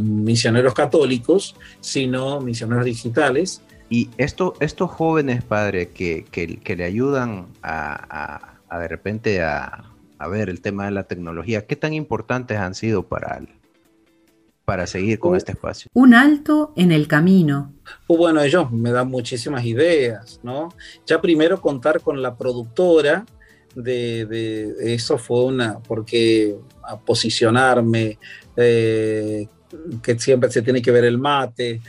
Speaker 5: misioneros católicos, sino misioneros digitales.
Speaker 4: Y esto, estos jóvenes, padre, que, que, le ayudan a, a, de repente a, a, ver el tema de la tecnología, ¿qué tan importantes han sido para, para seguir con este espacio?
Speaker 2: Un alto en el camino.
Speaker 5: Pues bueno, ellos me dan muchísimas ideas, ¿no? Ya primero contar con la productora, de, eso fue una, porque a posicionarme, eh, que siempre se tiene que ver el mate,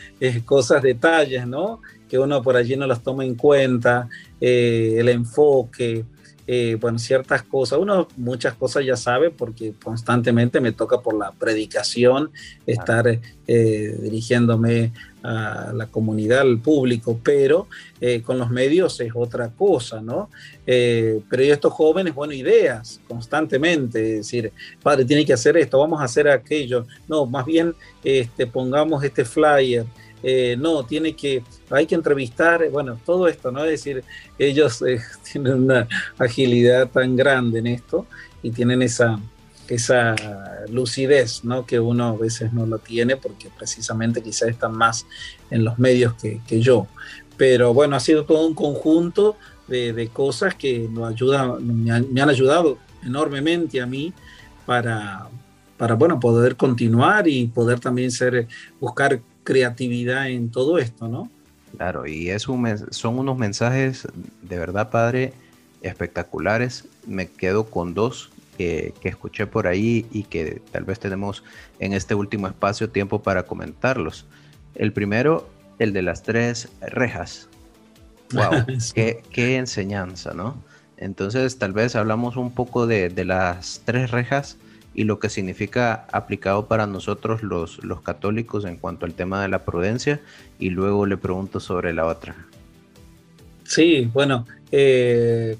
Speaker 5: cosas, detalles, ¿no? Que uno por allí no las toma en cuenta, eh, el enfoque, eh, bueno, ciertas cosas. Uno muchas cosas ya sabe porque constantemente me toca por la predicación estar dirigiéndome a la comunidad, al público, pero eh, con los medios es otra cosa, ¿no? Eh, pero estos jóvenes, bueno, ideas constantemente, decir, padre, tiene que hacer esto, vamos a hacer aquello, no, más bien este, pongamos este flyer. Eh, no, tiene que, hay que entrevistar, bueno, todo esto, ¿no? Es decir, ellos tienen una agilidad tan grande en esto y tienen esa, esa lucidez ¿no? que uno a veces no lo tiene porque precisamente quizás están más en los medios que, yo. Pero bueno, ha sido todo un conjunto de, cosas que nos ayudan, me han, ayudado enormemente a mí para, para bueno, poder continuar y poder también ser, buscar creatividad en todo esto, ¿no?
Speaker 4: Claro, y es son unos mensajes de verdad, padre, espectaculares. Me quedo con dos que, escuché por ahí y que tal vez tenemos en este último espacio tiempo para comentarlos. El primero, el de las tres rejas. ¡Wow! qué, enseñanza, ¿no? Entonces, tal vez hablamos un poco de, las tres rejas y lo que significa aplicado para nosotros los, los católicos en cuanto al tema de la prudencia y luego le pregunto sobre la otra.
Speaker 5: Sí, bueno, eh,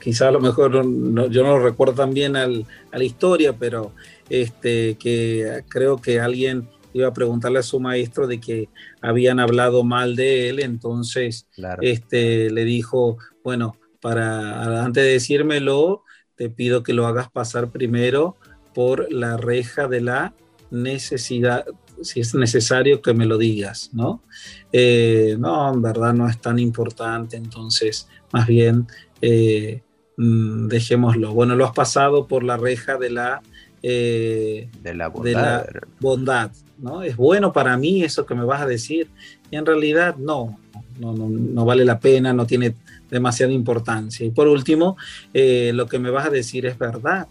Speaker 5: quizá a lo mejor yo no lo recuerdo tan bien a la historia, pero este, que creo que alguien iba a preguntarle a su maestro de que habían hablado mal de él, entonces este, le dijo, bueno, para antes de decírmelo, te pido que lo hagas pasar primero por la reja de la necesidad, si es necesario que me lo digas, ¿no? Eh, no, en verdad no es tan importante, entonces más bien eh, mm, dejémoslo. Bueno, lo has pasado por la reja de la,
Speaker 4: eh, de la,
Speaker 5: bondad. ¿no? Es bueno para mí eso que me vas a decir. Y en realidad no, no, no, vale la pena, no tiene demasiada importancia. Y por último, eh, lo que me vas a decir es verdad.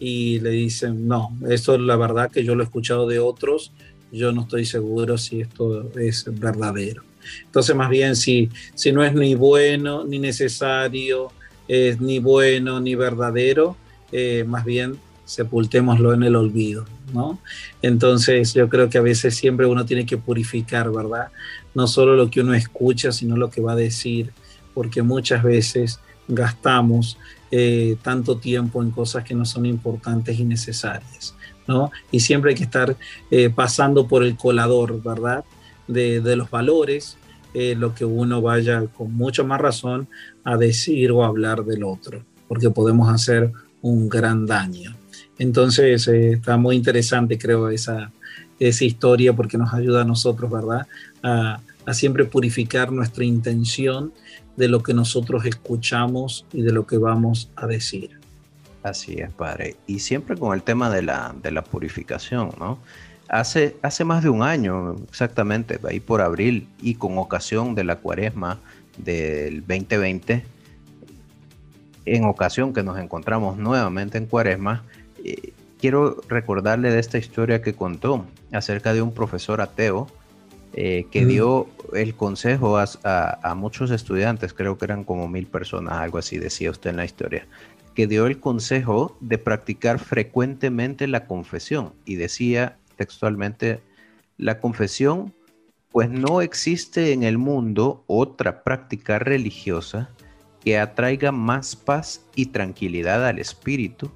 Speaker 5: Y le dicen, no, eso es la verdad que yo lo he escuchado de otros, yo no estoy seguro si esto es verdadero. Entonces, más bien, si, si no es ni bueno, ni necesario, es ni bueno, ni verdadero, eh, más bien sepultémoslo en el olvido, ¿no? Entonces, yo creo que a veces siempre uno tiene que purificar, ¿verdad? No solo lo que uno escucha, sino lo que va a decir, porque muchas veces gastamos eh, tanto tiempo en cosas que no son importantes y necesarias, ¿no? Y siempre hay que estar eh, pasando por el colador, ¿verdad? De, los valores, eh, lo que uno vaya con mucha más razón a decir o hablar del otro, porque podemos hacer un gran daño. Entonces eh, está muy interesante, creo, esa, esa historia porque nos ayuda a nosotros, ¿verdad? A, a, siempre purificar nuestra intención de lo que nosotros escuchamos y de lo que vamos a decir.
Speaker 4: Así es, padre. Y siempre con el tema de la, de la purificación, ¿no? Hace, hace más de un año, exactamente, ahí por abril, y con ocasión de la cuaresma del 2020, en ocasión que nos encontramos nuevamente en cuaresma, eh, quiero recordarle de esta historia que contó acerca de un profesor ateo eh, que dio el consejo a, a, muchos estudiantes, creo que eran como mil personas, algo así decía usted en la historia, que dio el consejo de practicar frecuentemente la confesión y decía textualmente, la confesión, pues no existe en el mundo otra práctica religiosa que atraiga más paz y tranquilidad al espíritu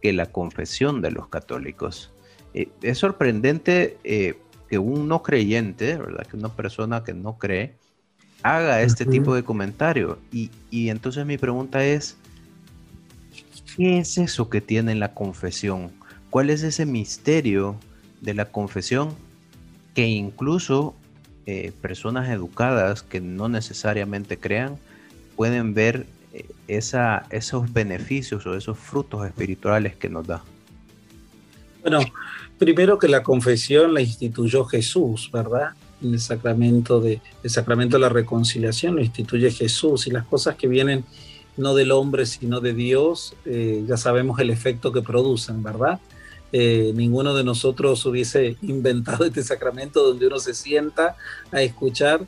Speaker 4: que la confesión de los católicos. Eh, es sorprendente eh, que un no creyente, ¿verdad? Que una persona que no cree, haga este tipo de comentario. Y, y entonces mi pregunta es, ¿qué es eso que tiene la confesión? ¿Cuál es ese misterio de la confesión que incluso eh, personas educadas que no necesariamente crean pueden ver eh, esa, esos beneficios o esos frutos espirituales que nos da.
Speaker 5: Bueno, primero que la confesión la instituyó Jesús, ¿verdad? En el sacramento de, el sacramento de la reconciliación lo instituye Jesús y las cosas que vienen no del hombre sino de Dios, eh, ya sabemos el efecto que producen, ¿verdad? Eh, ninguno de nosotros hubiese inventado este sacramento donde uno se sienta a escuchar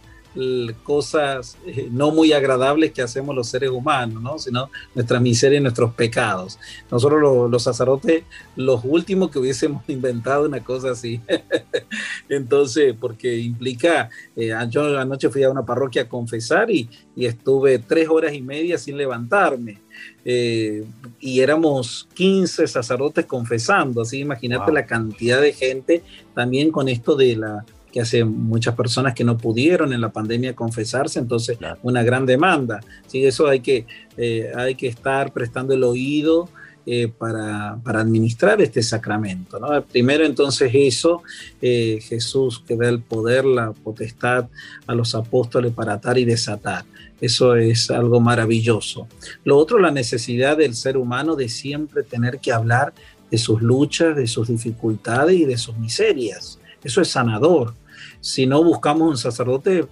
Speaker 5: cosas eh, no muy agradables que hacemos los seres humanos, ¿no? sino nuestra miseria y nuestros pecados. Nosotros los, sacerdotes, los últimos que hubiésemos inventado una cosa así. Entonces, porque implica, eh, yo anoche fui a una parroquia a confesar y, y estuve tres horas y media sin levantarme. Eh, y éramos 15 sacerdotes confesando, así imagínate la cantidad de gente también con esto de la que hace muchas personas que no pudieron en la pandemia confesarse, entonces una gran demanda. Sí, eso hay que, eh, hay que estar prestando el oído eh, para, para, administrar este sacramento. ¿no? Primero entonces eso, eh, Jesús que da el poder, la potestad a los apóstoles para atar y desatar. Eso es algo maravilloso. Lo otro, la necesidad del ser humano de siempre tener que hablar de sus luchas, de sus dificultades y de sus miserias. Eso es sanador si no buscamos un sacerdote,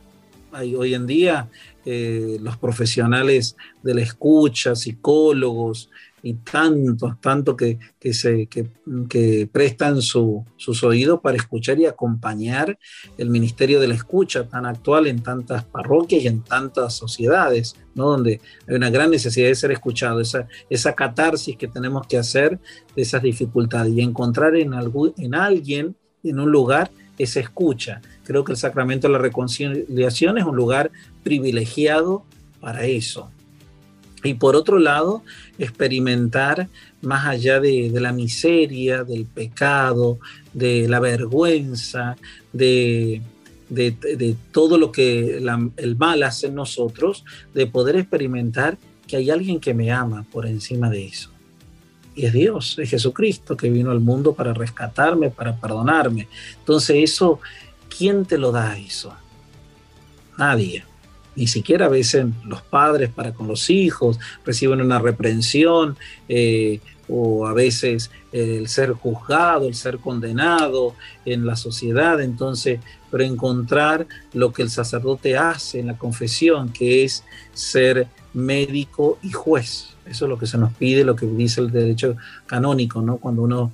Speaker 5: hoy en día eh, los profesionales de la escucha, psicólogos y tantos, tanto que, se, que, prestan sus oídos para escuchar y acompañar el ministerio de la escucha tan actual en tantas parroquias y en tantas sociedades, ¿no? donde hay una gran necesidad de ser escuchado, esa, esa catarsis que tenemos que hacer de esas dificultades y encontrar en, algún, en alguien, en un lugar, esa escucha. Creo que el sacramento de la reconciliación es un lugar privilegiado para eso. Y por otro lado, experimentar más allá de, la miseria, del pecado, de la vergüenza, de, todo lo que el mal hace en nosotros, de poder experimentar que hay alguien que me ama por encima de eso y es Dios, es Jesucristo que vino al mundo para rescatarme, para perdonarme. Entonces eso, ¿quién te lo da eso? Nadie. Ni siquiera a veces los padres para con los hijos reciben una reprensión eh, o a veces el ser juzgado, el ser condenado en la sociedad. Entonces, pero encontrar lo que el sacerdote hace en la confesión, que es ser médico y juez eso es lo que se nos pide, lo que dice el derecho canónico, ¿no? Cuando uno,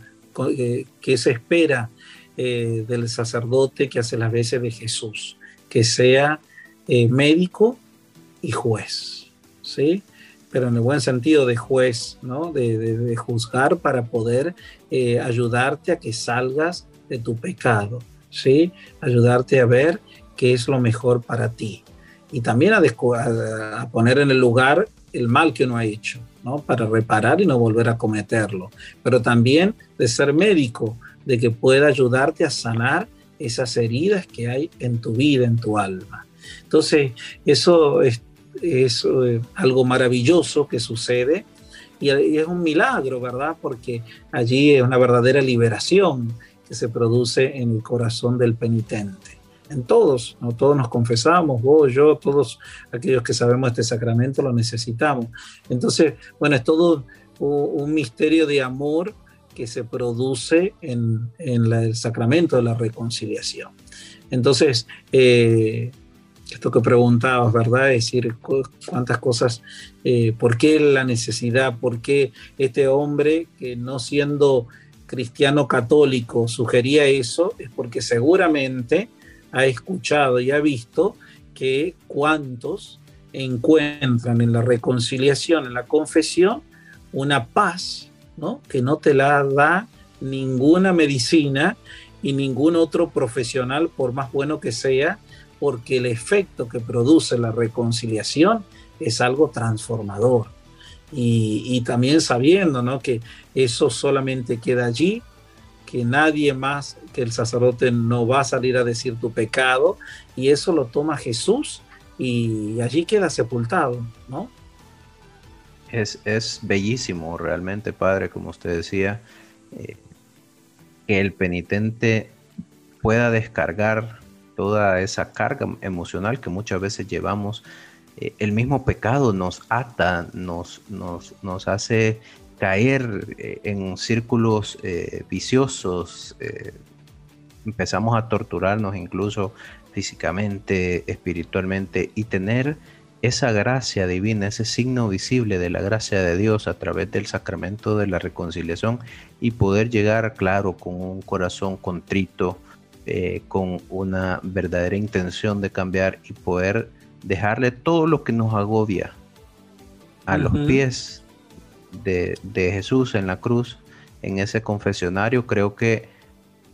Speaker 5: eh, que se espera eh, del sacerdote que hace las veces de Jesús, que sea eh, médico y juez, ¿sí? Pero en el buen sentido de juez, ¿no? De, juzgar para poder ayudarte a que salgas de tu pecado, ¿sí? Ayudarte a ver qué es lo mejor para ti. Y también a, a poner en el lugar el mal que uno ha hecho, ¿no? Para reparar y no volver a cometerlo. Pero también de ser médico, de que pueda ayudarte a sanar esas heridas que hay en tu vida, en tu alma. Entonces, eso es, eh, algo maravilloso que sucede y es un milagro, ¿verdad? Porque allí es una verdadera liberación que se produce en el corazón del penitente en todos, ¿no? todos nos confesamos, vos, yo, todos aquellos que sabemos este sacramento lo necesitamos. Entonces, bueno, es todo un, misterio de amor que se produce en, el sacramento de la reconciliación. Entonces, eh, esto que preguntabas, ¿verdad? Es decir, cuántas cosas, eh, ¿por qué la necesidad? ¿Por qué este hombre que no siendo cristiano católico sugería eso? Es porque seguramente ha escuchado y ha visto que cuantos encuentran en la reconciliación, en la confesión, una paz, ¿no? Que no te la da ninguna medicina y ningún otro profesional, por más bueno que sea, porque el efecto que produce la reconciliación es algo transformador. Y, también sabiendo ¿no? que eso solamente queda allí que nadie más que el sacerdote no va a salir a decir tu pecado y eso lo toma Jesús y allí queda sepultado, ¿no?
Speaker 4: Es, es bellísimo realmente, Padre, como usted decía, eh, que el penitente pueda descargar toda esa carga emocional que muchas veces llevamos. Eh, el mismo pecado nos ata, nos, nos, hace caer eh, en círculos eh, viciosos, empezamos a torturarnos incluso físicamente, espiritualmente y tener esa gracia divina, ese signo visible de la gracia de Dios a través del sacramento de la reconciliación y poder llegar, claro, con un corazón contrito, eh, con una verdadera intención de cambiar y poder dejarle todo lo que nos agobia a los pies de, Jesús en la cruz, en ese confesionario, creo que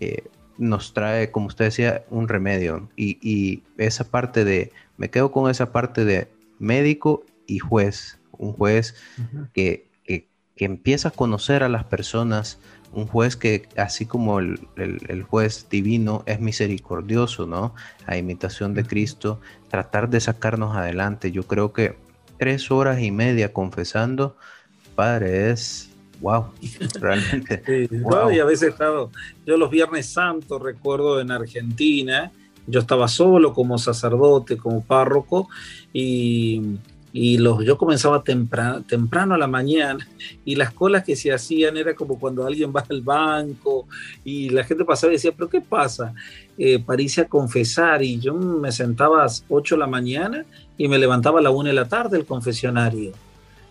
Speaker 4: eh, nos trae, como usted decía, un remedio. Y, esa parte de, me quedo con esa parte de médico y juez, un juez que, que, empieza a conocer a las personas, un juez que, así como el, juez divino, es misericordioso, ¿no? A imitación de Cristo, tratar de sacarnos adelante. Yo creo que tres horas y media confesando, Padre, es wow, realmente.
Speaker 5: y a veces he estado, yo los Viernes Santos recuerdo en Argentina, yo estaba solo como sacerdote, como párroco, y y los, yo comenzaba temprano, temprano a la mañana y las colas que se hacían era como cuando alguien va al banco y la gente pasaba y decía, pero ¿qué pasa? Eh, para irse a confesar y yo me sentaba a las 8 de la mañana y me levantaba a la 1 de la tarde el confesionario.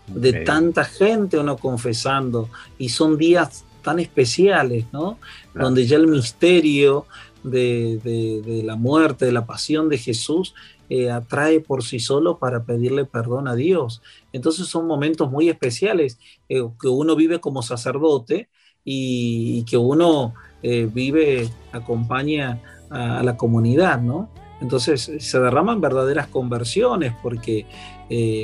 Speaker 5: De tanta gente uno confesando y son días tan especiales, ¿no? Donde ya el misterio de, de, la muerte, de la pasión de Jesús eh, atrae por sí solo para pedirle perdón a Dios. Entonces son momentos muy especiales eh, que uno vive como sacerdote y, que uno eh, vive, acompaña a, la comunidad, ¿no? Entonces se derraman verdaderas conversiones porque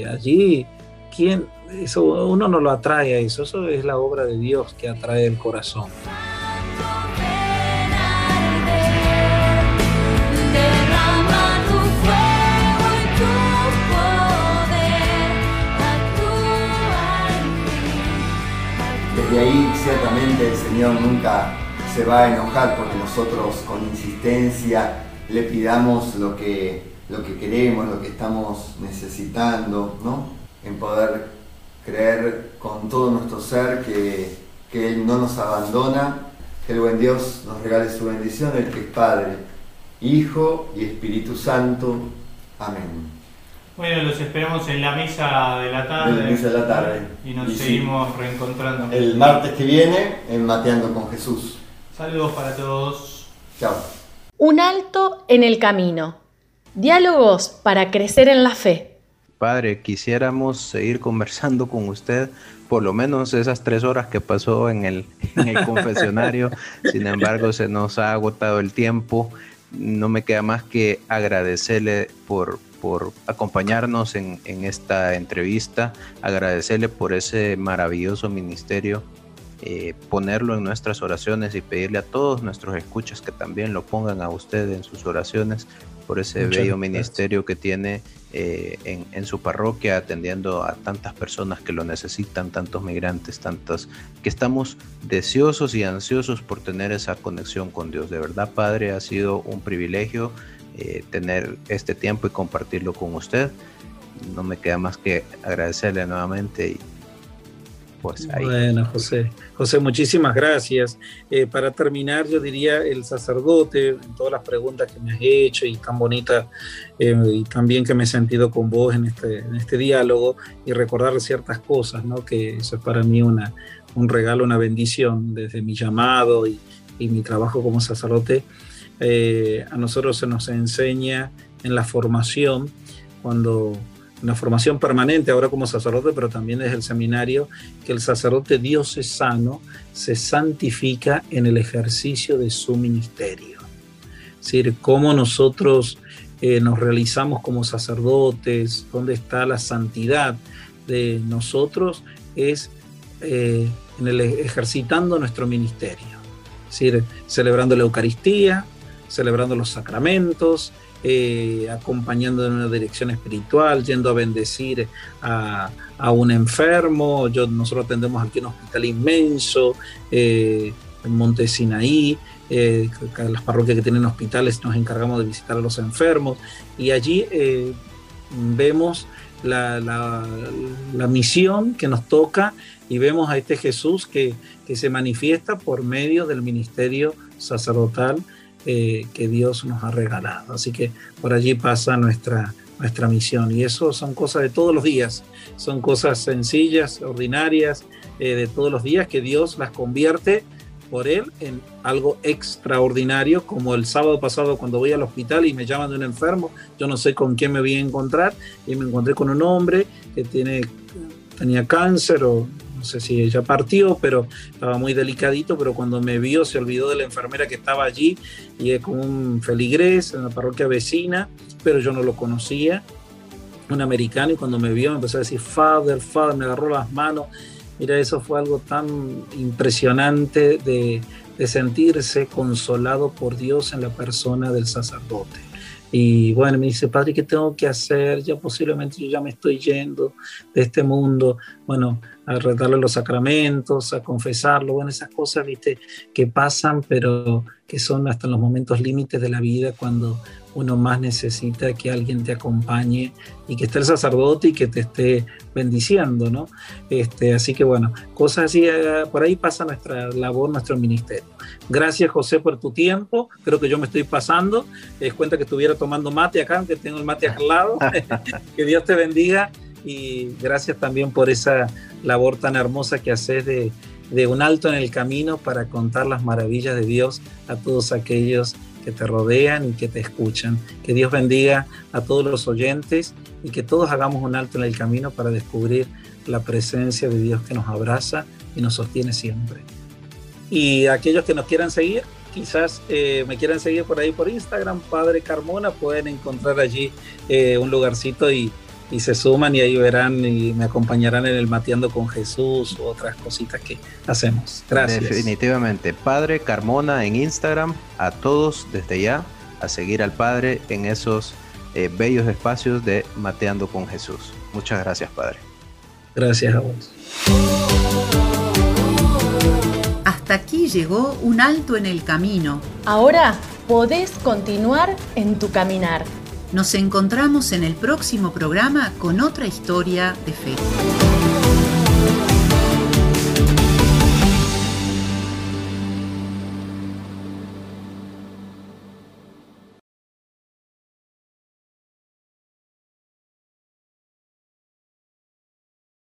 Speaker 5: allí, ¿quién? Eso, uno no lo atrae a eso, eso es la obra de Dios que atrae el corazón.
Speaker 7: Y ahí ciertamente el Señor nunca se va a enojar porque nosotros con insistencia le pidamos lo que, lo que queremos, lo que estamos necesitando, ¿no? En poder creer con todo nuestro ser que, que Él no nos abandona, que el buen Dios nos regale su bendición, el que es Padre, Hijo y Espíritu Santo. Amén.
Speaker 8: Bueno, los esperamos en la misa de la tarde.
Speaker 7: En la misa de la tarde.
Speaker 8: Y nos seguimos reencontrando.
Speaker 7: El martes que viene en Mateando con Jesús.
Speaker 8: Saludos para todos.
Speaker 7: Chao.
Speaker 3: Un alto en el camino. Diálogos para crecer en la fe.
Speaker 4: Padre, quisiéramos seguir conversando con usted por lo menos esas tres horas que pasó en el, en el confesionario. Sin embargo, se nos ha agotado el tiempo. No me queda más que agradecerle por, por acompañarnos en, esta entrevista, agradecerle por ese maravilloso ministerio, eh, ponerlo en nuestras oraciones y pedirle a todos nuestros escuchas que también lo pongan a usted en sus oraciones por ese bello ministerio que tiene eh, en, en, su parroquia atendiendo a tantas personas que lo necesitan, tantos migrantes, tantas que estamos deseosos y ansiosos por tener esa conexión con Dios. De verdad, Padre, ha sido un privilegio eh, tener este tiempo y compartirlo con usted. No me queda más que agradecerle nuevamente y pues ahí.
Speaker 5: Bueno, José, José, muchísimas gracias. Eh, para terminar, yo diría el sacerdote, en todas las preguntas que me has hecho y tan bonita, eh, y también que me he sentido con vos en este, en este diálogo y recordar ciertas cosas, ¿no? Que eso es para mí una, un regalo, una bendición desde mi llamado y, y mi trabajo como sacerdote eh, a nosotros se nos enseña en la formación, cuando en la formación permanente, ahora como sacerdote, pero también desde el seminario, que el sacerdote diocesano se santifica en el ejercicio de su ministerio. Es decir, cómo nosotros eh, nos realizamos como sacerdotes, dónde está la santidad de nosotros, es eh, en el, ejercitando nuestro ministerio. Es decir, celebrando la Eucaristía, celebrando los sacramentos, eh, acompañando en una dirección espiritual, yendo a bendecir a, un enfermo. Yo, nosotros atendemos aquí un hospital inmenso eh, en Monte Sinaí. Eh, las parroquias que tienen hospitales nos encargamos de visitar a los enfermos y allí vemos la, misión que nos toca y vemos a este Jesús que, que se manifiesta por medio del ministerio sacerdotal eh, que Dios nos ha regalado. Así que por allí pasa nuestra, nuestra misión. Y eso son cosas de todos los días, son cosas sencillas, ordinarias, eh, de todos los días que Dios las convierte por Él en algo extraordinario, como el sábado pasado cuando voy al hospital y me llaman de un enfermo, yo no sé con quién me voy a encontrar, y me encontré con un hombre que tiene, tenía cáncer o no sé si ella partió, pero estaba muy delicadito, pero cuando me vio se olvidó de la enfermera que estaba allí y es como un feligrés en la parroquia vecina, pero yo no lo conocía, un americano, y cuando me vio me empezó a decir, Father, Father, me agarró las manos. Mira, eso fue algo tan impresionante de, de sentirse consolado por Dios en la persona del sacerdote. Y bueno, me dice, Padre, ¿qué tengo que hacer? Ya posiblemente yo ya me estoy yendo de este mundo. Bueno, a darle los sacramentos, a confesarlo, bueno, esas cosas, viste, que pasan, pero que son hasta los momentos límites de la vida cuando uno más necesita que alguien te acompañe y que esté el sacerdote y que te esté bendiciendo, ¿no? Este, así que bueno, cosas así, eh, por ahí pasa nuestra labor, nuestro ministerio. Gracias José por tu tiempo, creo que yo me estoy pasando, te das cuenta que estuviera tomando mate acá, aunque tengo el mate al lado, que Dios te bendiga y gracias también por esa labor tan hermosa que haces de, de un alto en el camino para contar las maravillas de Dios a todos aquellos que te rodean y que te escuchan. Que Dios bendiga a todos los oyentes y que todos hagamos un alto en el camino para descubrir la presencia de Dios que nos abraza y nos sostiene siempre. Y aquellos que nos quieran seguir, quizás eh, me quieran seguir por ahí por Instagram, Padre Carmona, pueden encontrar allí eh, un lugarcito y, y se suman y ahí verán y me acompañarán en el Mateando con Jesús u otras cositas que hacemos. Gracias.
Speaker 4: Definitivamente. Padre Carmona en Instagram, a todos desde ya, a seguir al Padre en esos eh, bellos espacios de Mateando con Jesús. Muchas gracias, Padre.
Speaker 5: Gracias a vos.
Speaker 2: Hasta aquí llegó un alto en el camino.
Speaker 3: Ahora podés continuar en tu caminar.
Speaker 2: Nos encontramos en el próximo programa con otra historia de fe.